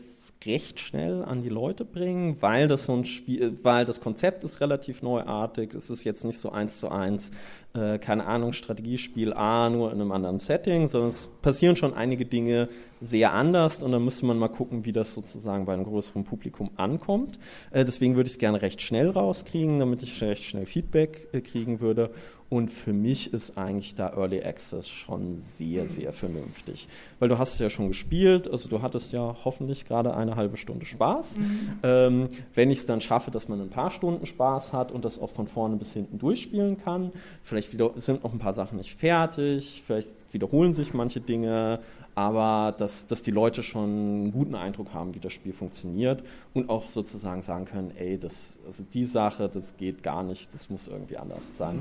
recht schnell an die Leute bringen, weil das so ein Spiel, weil das Konzept ist relativ neuartig. Es ist jetzt nicht so eins zu eins, äh, keine Ahnung, Strategiespiel A nur in einem anderen Setting, sondern es passieren schon einige Dinge sehr anders und dann müsste man mal gucken, wie das sozusagen bei einem größeren Publikum ankommt. Äh, deswegen würde ich es gerne recht schnell rauskriegen, damit ich recht schnell Feedback äh, kriegen würde und für mich ist eigentlich da Early Access schon sehr, sehr vernünftig. Weil du hast es ja schon gespielt, also du hattest ja hoffentlich gerade eine halbe Stunde Spaß. Mhm. Ähm, wenn ich es dann schaffe, dass man ein paar Stunden Spaß hat und das auch von vorne bis hinten durchspielen kann, vielleicht wieder, sind noch ein paar Sachen nicht fertig, vielleicht wiederholen sich manche Dinge, aber dass, dass die Leute schon einen guten Eindruck haben, wie das Spiel funktioniert und auch sozusagen sagen können, ey, das, also die Sache, das geht gar nicht, das muss irgendwie anders sein.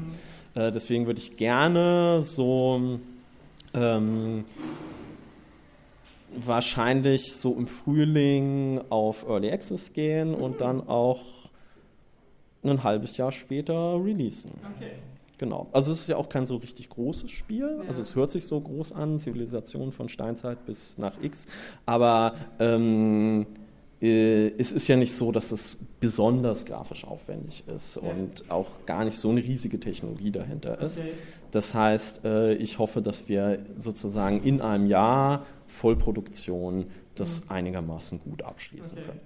Mhm. Äh, deswegen würde ich gerne so ähm, wahrscheinlich so im Frühling auf Early Access gehen und dann auch ein halbes Jahr später releasen. Okay. Genau. Also es ist ja auch kein so richtig großes Spiel. Ja. Also es hört sich so groß an, Zivilisation von Steinzeit bis nach X. Aber ähm, äh, es ist ja nicht so, dass es besonders grafisch aufwendig ist ja. und auch gar nicht so eine riesige Technologie dahinter ist. Das heißt, äh, ich hoffe, dass wir sozusagen in einem Jahr Vollproduktion das mhm. einigermaßen gut abschließen können.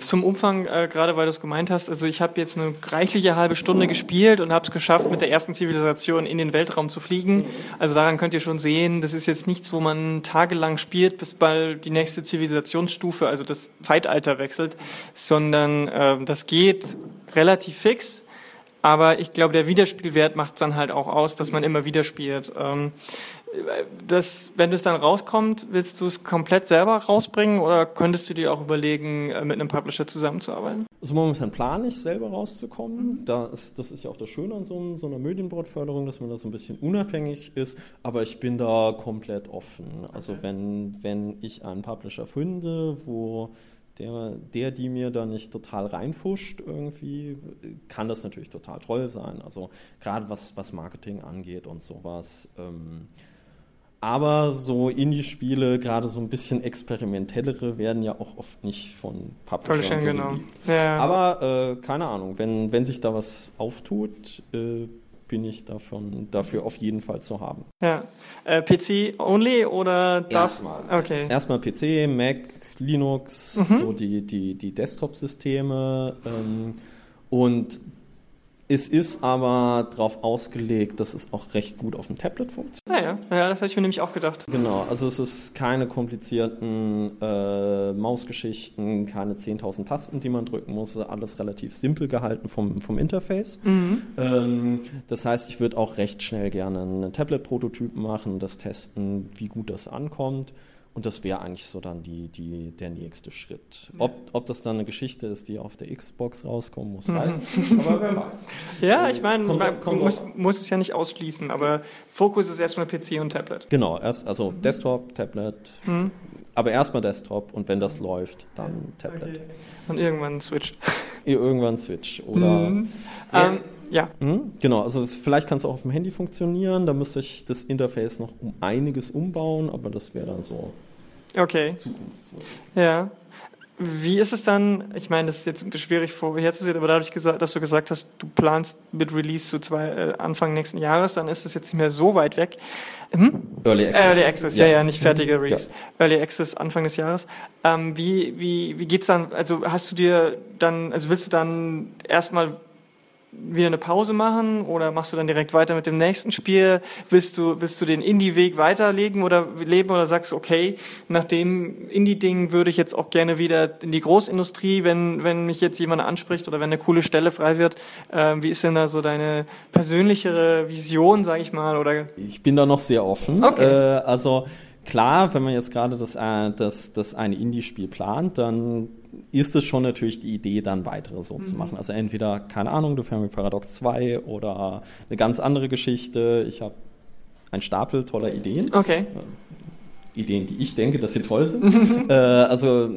Zum Umfang, äh, gerade weil du es gemeint hast, also ich habe jetzt eine reichliche halbe Stunde gespielt und habe es geschafft, mit der ersten Zivilisation in den Weltraum zu fliegen. Also daran könnt ihr schon sehen, das ist jetzt nichts, wo man tagelang spielt, bis bald die nächste Zivilisationsstufe, also das Zeitalter wechselt, sondern äh, das geht relativ fix. Aber ich glaube, der Wiederspielwert macht es dann halt auch aus, dass man immer wieder spielt. Ähm, das, wenn es dann rauskommt, willst du es komplett selber rausbringen oder könntest du dir auch überlegen, äh, mit einem Publisher zusammenzuarbeiten? Also momentan plane ich, selber rauszukommen. Mhm. Da ist, das ist ja auch das Schöne an so, so einer Medienbordförderung, dass man da so ein bisschen unabhängig ist, aber ich bin da komplett offen. Also okay. wenn, wenn ich einen Publisher finde, wo der, der, die mir da nicht total reinfuscht irgendwie, kann das natürlich total toll sein. Also gerade was, was Marketing angeht und sowas. Ähm, aber so Indie-Spiele, gerade so ein bisschen experimentellere, werden ja auch oft nicht von Publishern so genau. Ja. Aber äh, keine Ahnung, wenn, wenn sich da was auftut, äh, bin ich davon, dafür auf jeden Fall zu haben. Ja. Äh, PC only oder das? Erstmal. Okay. Erstmal PC, Mac Linux, mhm. so die, die, die Desktop-Systeme. Ähm, und es ist aber darauf ausgelegt, dass es auch recht gut auf dem Tablet funktioniert. Ja, ja, ja das habe ich mir nämlich auch gedacht. Genau, also es ist keine komplizierten äh, Mausgeschichten, keine 10.000 Tasten, die man drücken muss, alles relativ simpel gehalten vom, vom Interface. Mhm. Ähm, das heißt, ich würde auch recht schnell gerne einen Tablet-Prototyp machen, das testen, wie gut das ankommt. Und das wäre eigentlich so dann die, die, der nächste Schritt. Ob, ob das dann eine Geschichte ist, die auf der Xbox rauskommen muss, weiß ich nicht. Aber wer weiß. Ja, ich meine, man muss, muss, es ja nicht ausschließen, aber Fokus ist erstmal PC und Tablet. Genau, erst, also mhm. Desktop, Tablet, mhm. aber erstmal Desktop und wenn das läuft, dann Tablet. Okay. Und irgendwann Switch. irgendwann Switch. Oder. Mhm. Ähm, ja. Mhm, genau, also das, vielleicht kann es auch auf dem Handy funktionieren. Da müsste ich das Interface noch um einiges umbauen, aber das wäre dann so okay. Zukunft. Ja. Wie ist es dann, ich meine, das ist jetzt schwierig vorherzusehen, aber dadurch, dass du gesagt hast, du planst mit Release zu zwei, äh, Anfang nächsten Jahres, dann ist es jetzt nicht mehr so weit weg. Hm? Early Access. Early Access, ja, ja, ja nicht fertige Release. Ja. Early Access Anfang des Jahres. Ähm, wie, wie, wie geht's dann, also hast du dir dann, also willst du dann erstmal wieder eine Pause machen oder machst du dann direkt weiter mit dem nächsten Spiel? Willst du, willst du den Indie-Weg weiterlegen oder leben oder sagst du, okay, nach dem Indie-Ding würde ich jetzt auch gerne wieder in die Großindustrie, wenn, wenn mich jetzt jemand anspricht oder wenn eine coole Stelle frei wird. Ähm, wie ist denn da so deine persönlichere Vision, sag ich mal? Oder? Ich bin da noch sehr offen. Okay. Äh, also klar, wenn man jetzt gerade das, äh, das, das eine Indie-Spiel plant, dann ist es schon natürlich die Idee, dann weitere so mhm. zu machen. Also entweder, keine Ahnung, du Fermi Paradox 2 oder eine ganz andere Geschichte. Ich habe einen Stapel toller Ideen. Okay. Ideen, die ich denke, dass sie toll sind. äh, also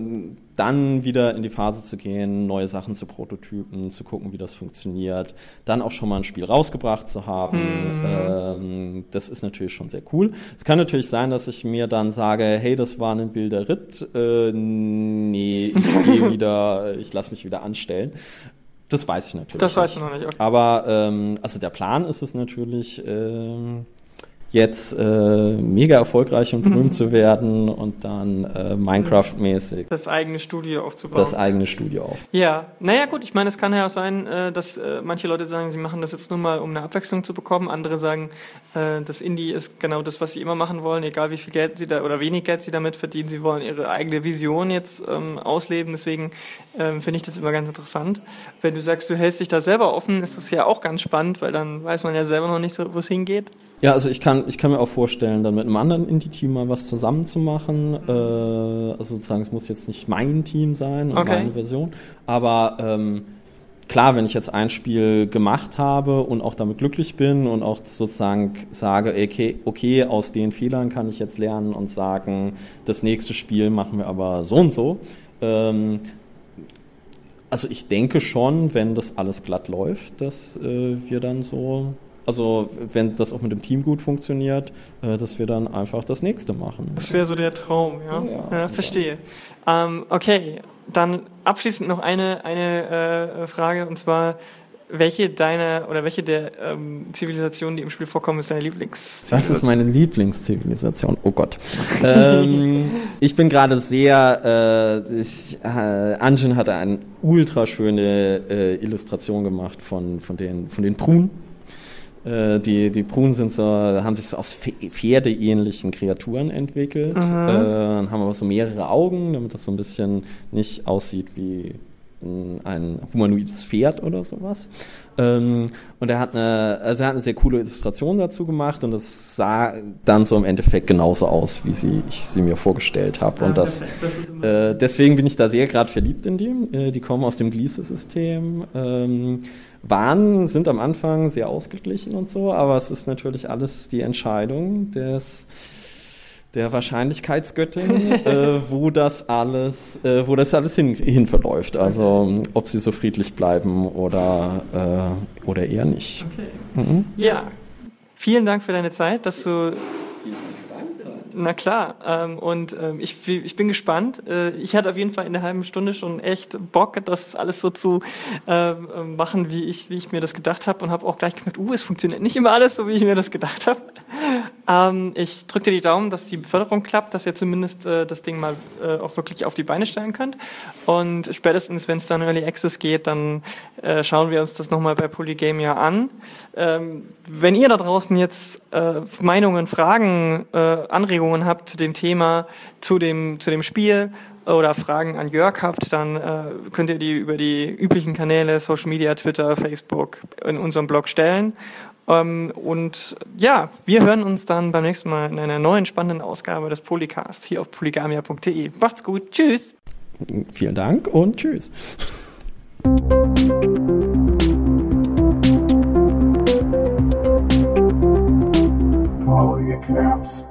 dann wieder in die Phase zu gehen, neue Sachen zu prototypen, zu gucken, wie das funktioniert, dann auch schon mal ein Spiel rausgebracht zu haben. Mhm. Ähm, das ist natürlich schon sehr cool. Es kann natürlich sein, dass ich mir dann sage, hey, das war ein wilder Ritt. Äh, nee, ich gehe wieder, ich lasse mich wieder anstellen. Das weiß ich natürlich. Das weißt du noch nicht. Okay. Aber ähm, also der Plan ist es natürlich. Ähm, jetzt äh, mega erfolgreich und berühmt mhm. zu werden und dann äh, Minecraft-mäßig. Das eigene Studio aufzubauen. Das eigene Studio auf. Ja, naja gut, ich meine, es kann ja auch sein, äh, dass äh, manche Leute sagen, sie machen das jetzt nur mal, um eine Abwechslung zu bekommen. Andere sagen, äh, das Indie ist genau das, was sie immer machen wollen, egal wie viel Geld sie da oder wenig Geld sie damit verdienen. Sie wollen ihre eigene Vision jetzt ähm, ausleben. Deswegen ähm, finde ich das immer ganz interessant. Wenn du sagst, du hältst dich da selber offen, ist das ja auch ganz spannend, weil dann weiß man ja selber noch nicht so, wo es hingeht. Ja, also ich kann, ich kann mir auch vorstellen, dann mit einem anderen Indie-Team mal was zusammen zu machen. Äh, also sozusagen, es muss jetzt nicht mein Team sein und okay. meine Version. Aber ähm, klar, wenn ich jetzt ein Spiel gemacht habe und auch damit glücklich bin und auch sozusagen sage, okay, okay, aus den Fehlern kann ich jetzt lernen und sagen, das nächste Spiel machen wir aber so und so. Ähm, also ich denke schon, wenn das alles glatt läuft, dass äh, wir dann so also wenn das auch mit dem Team gut funktioniert, äh, dass wir dann einfach das nächste machen. Das wäre so der Traum, ja. ja, ja verstehe. Ja. Ähm, okay, dann abschließend noch eine, eine äh, Frage und zwar, welche deiner oder welche der ähm, Zivilisationen, die im Spiel vorkommen, ist deine Lieblingszivilisation? Was ist meine Lieblingszivilisation? Oh Gott. ähm, ich bin gerade sehr, äh, ich, äh, Anjin hatte eine ultra schöne äh, Illustration gemacht von, von den, von den Prun die, die Prunen sind so, haben sich so aus pferdeähnlichen Kreaturen entwickelt, mhm. äh, haben aber so mehrere Augen, damit das so ein bisschen nicht aussieht wie ein humanoides Pferd oder sowas. Ähm, und er hat eine, also er hat eine sehr coole Illustration dazu gemacht und das sah dann so im Endeffekt genauso aus, wie sie, ich sie mir vorgestellt habe. und ah, das, äh, deswegen bin ich da sehr gerade verliebt in die. Äh, die kommen aus dem Gliese-System. Ähm, waren, sind am Anfang sehr ausgeglichen und so, aber es ist natürlich alles die Entscheidung des der Wahrscheinlichkeitsgöttin, äh, wo das alles, äh, wo das alles hin, hin verläuft. Also ob sie so friedlich bleiben oder, äh, oder eher nicht. Okay. Mhm. Ja, vielen Dank für deine Zeit, dass du na klar. Ähm, und ähm, ich, ich bin gespannt. Äh, ich hatte auf jeden Fall in der halben Stunde schon echt Bock, das alles so zu äh, machen, wie ich, wie ich mir das gedacht habe und habe auch gleich gemerkt, uh, es funktioniert nicht immer alles so, wie ich mir das gedacht habe. Ähm, ich drücke dir die Daumen, dass die Beförderung klappt, dass ihr zumindest äh, das Ding mal äh, auch wirklich auf die Beine stellen könnt. Und spätestens, wenn es dann Early Access geht, dann äh, schauen wir uns das nochmal bei Polygamia an. Ähm, wenn ihr da draußen jetzt äh, Meinungen, Fragen, äh, Anregungen habt zu dem Thema, zu dem, zu dem Spiel oder Fragen an Jörg habt, dann äh, könnt ihr die über die üblichen Kanäle, Social Media, Twitter, Facebook in unserem Blog stellen. Ähm, und ja, wir hören uns dann beim nächsten Mal in einer neuen spannenden Ausgabe des Polycasts hier auf polygamia.de. Macht's gut, tschüss. Vielen Dank und tschüss. Polycaps.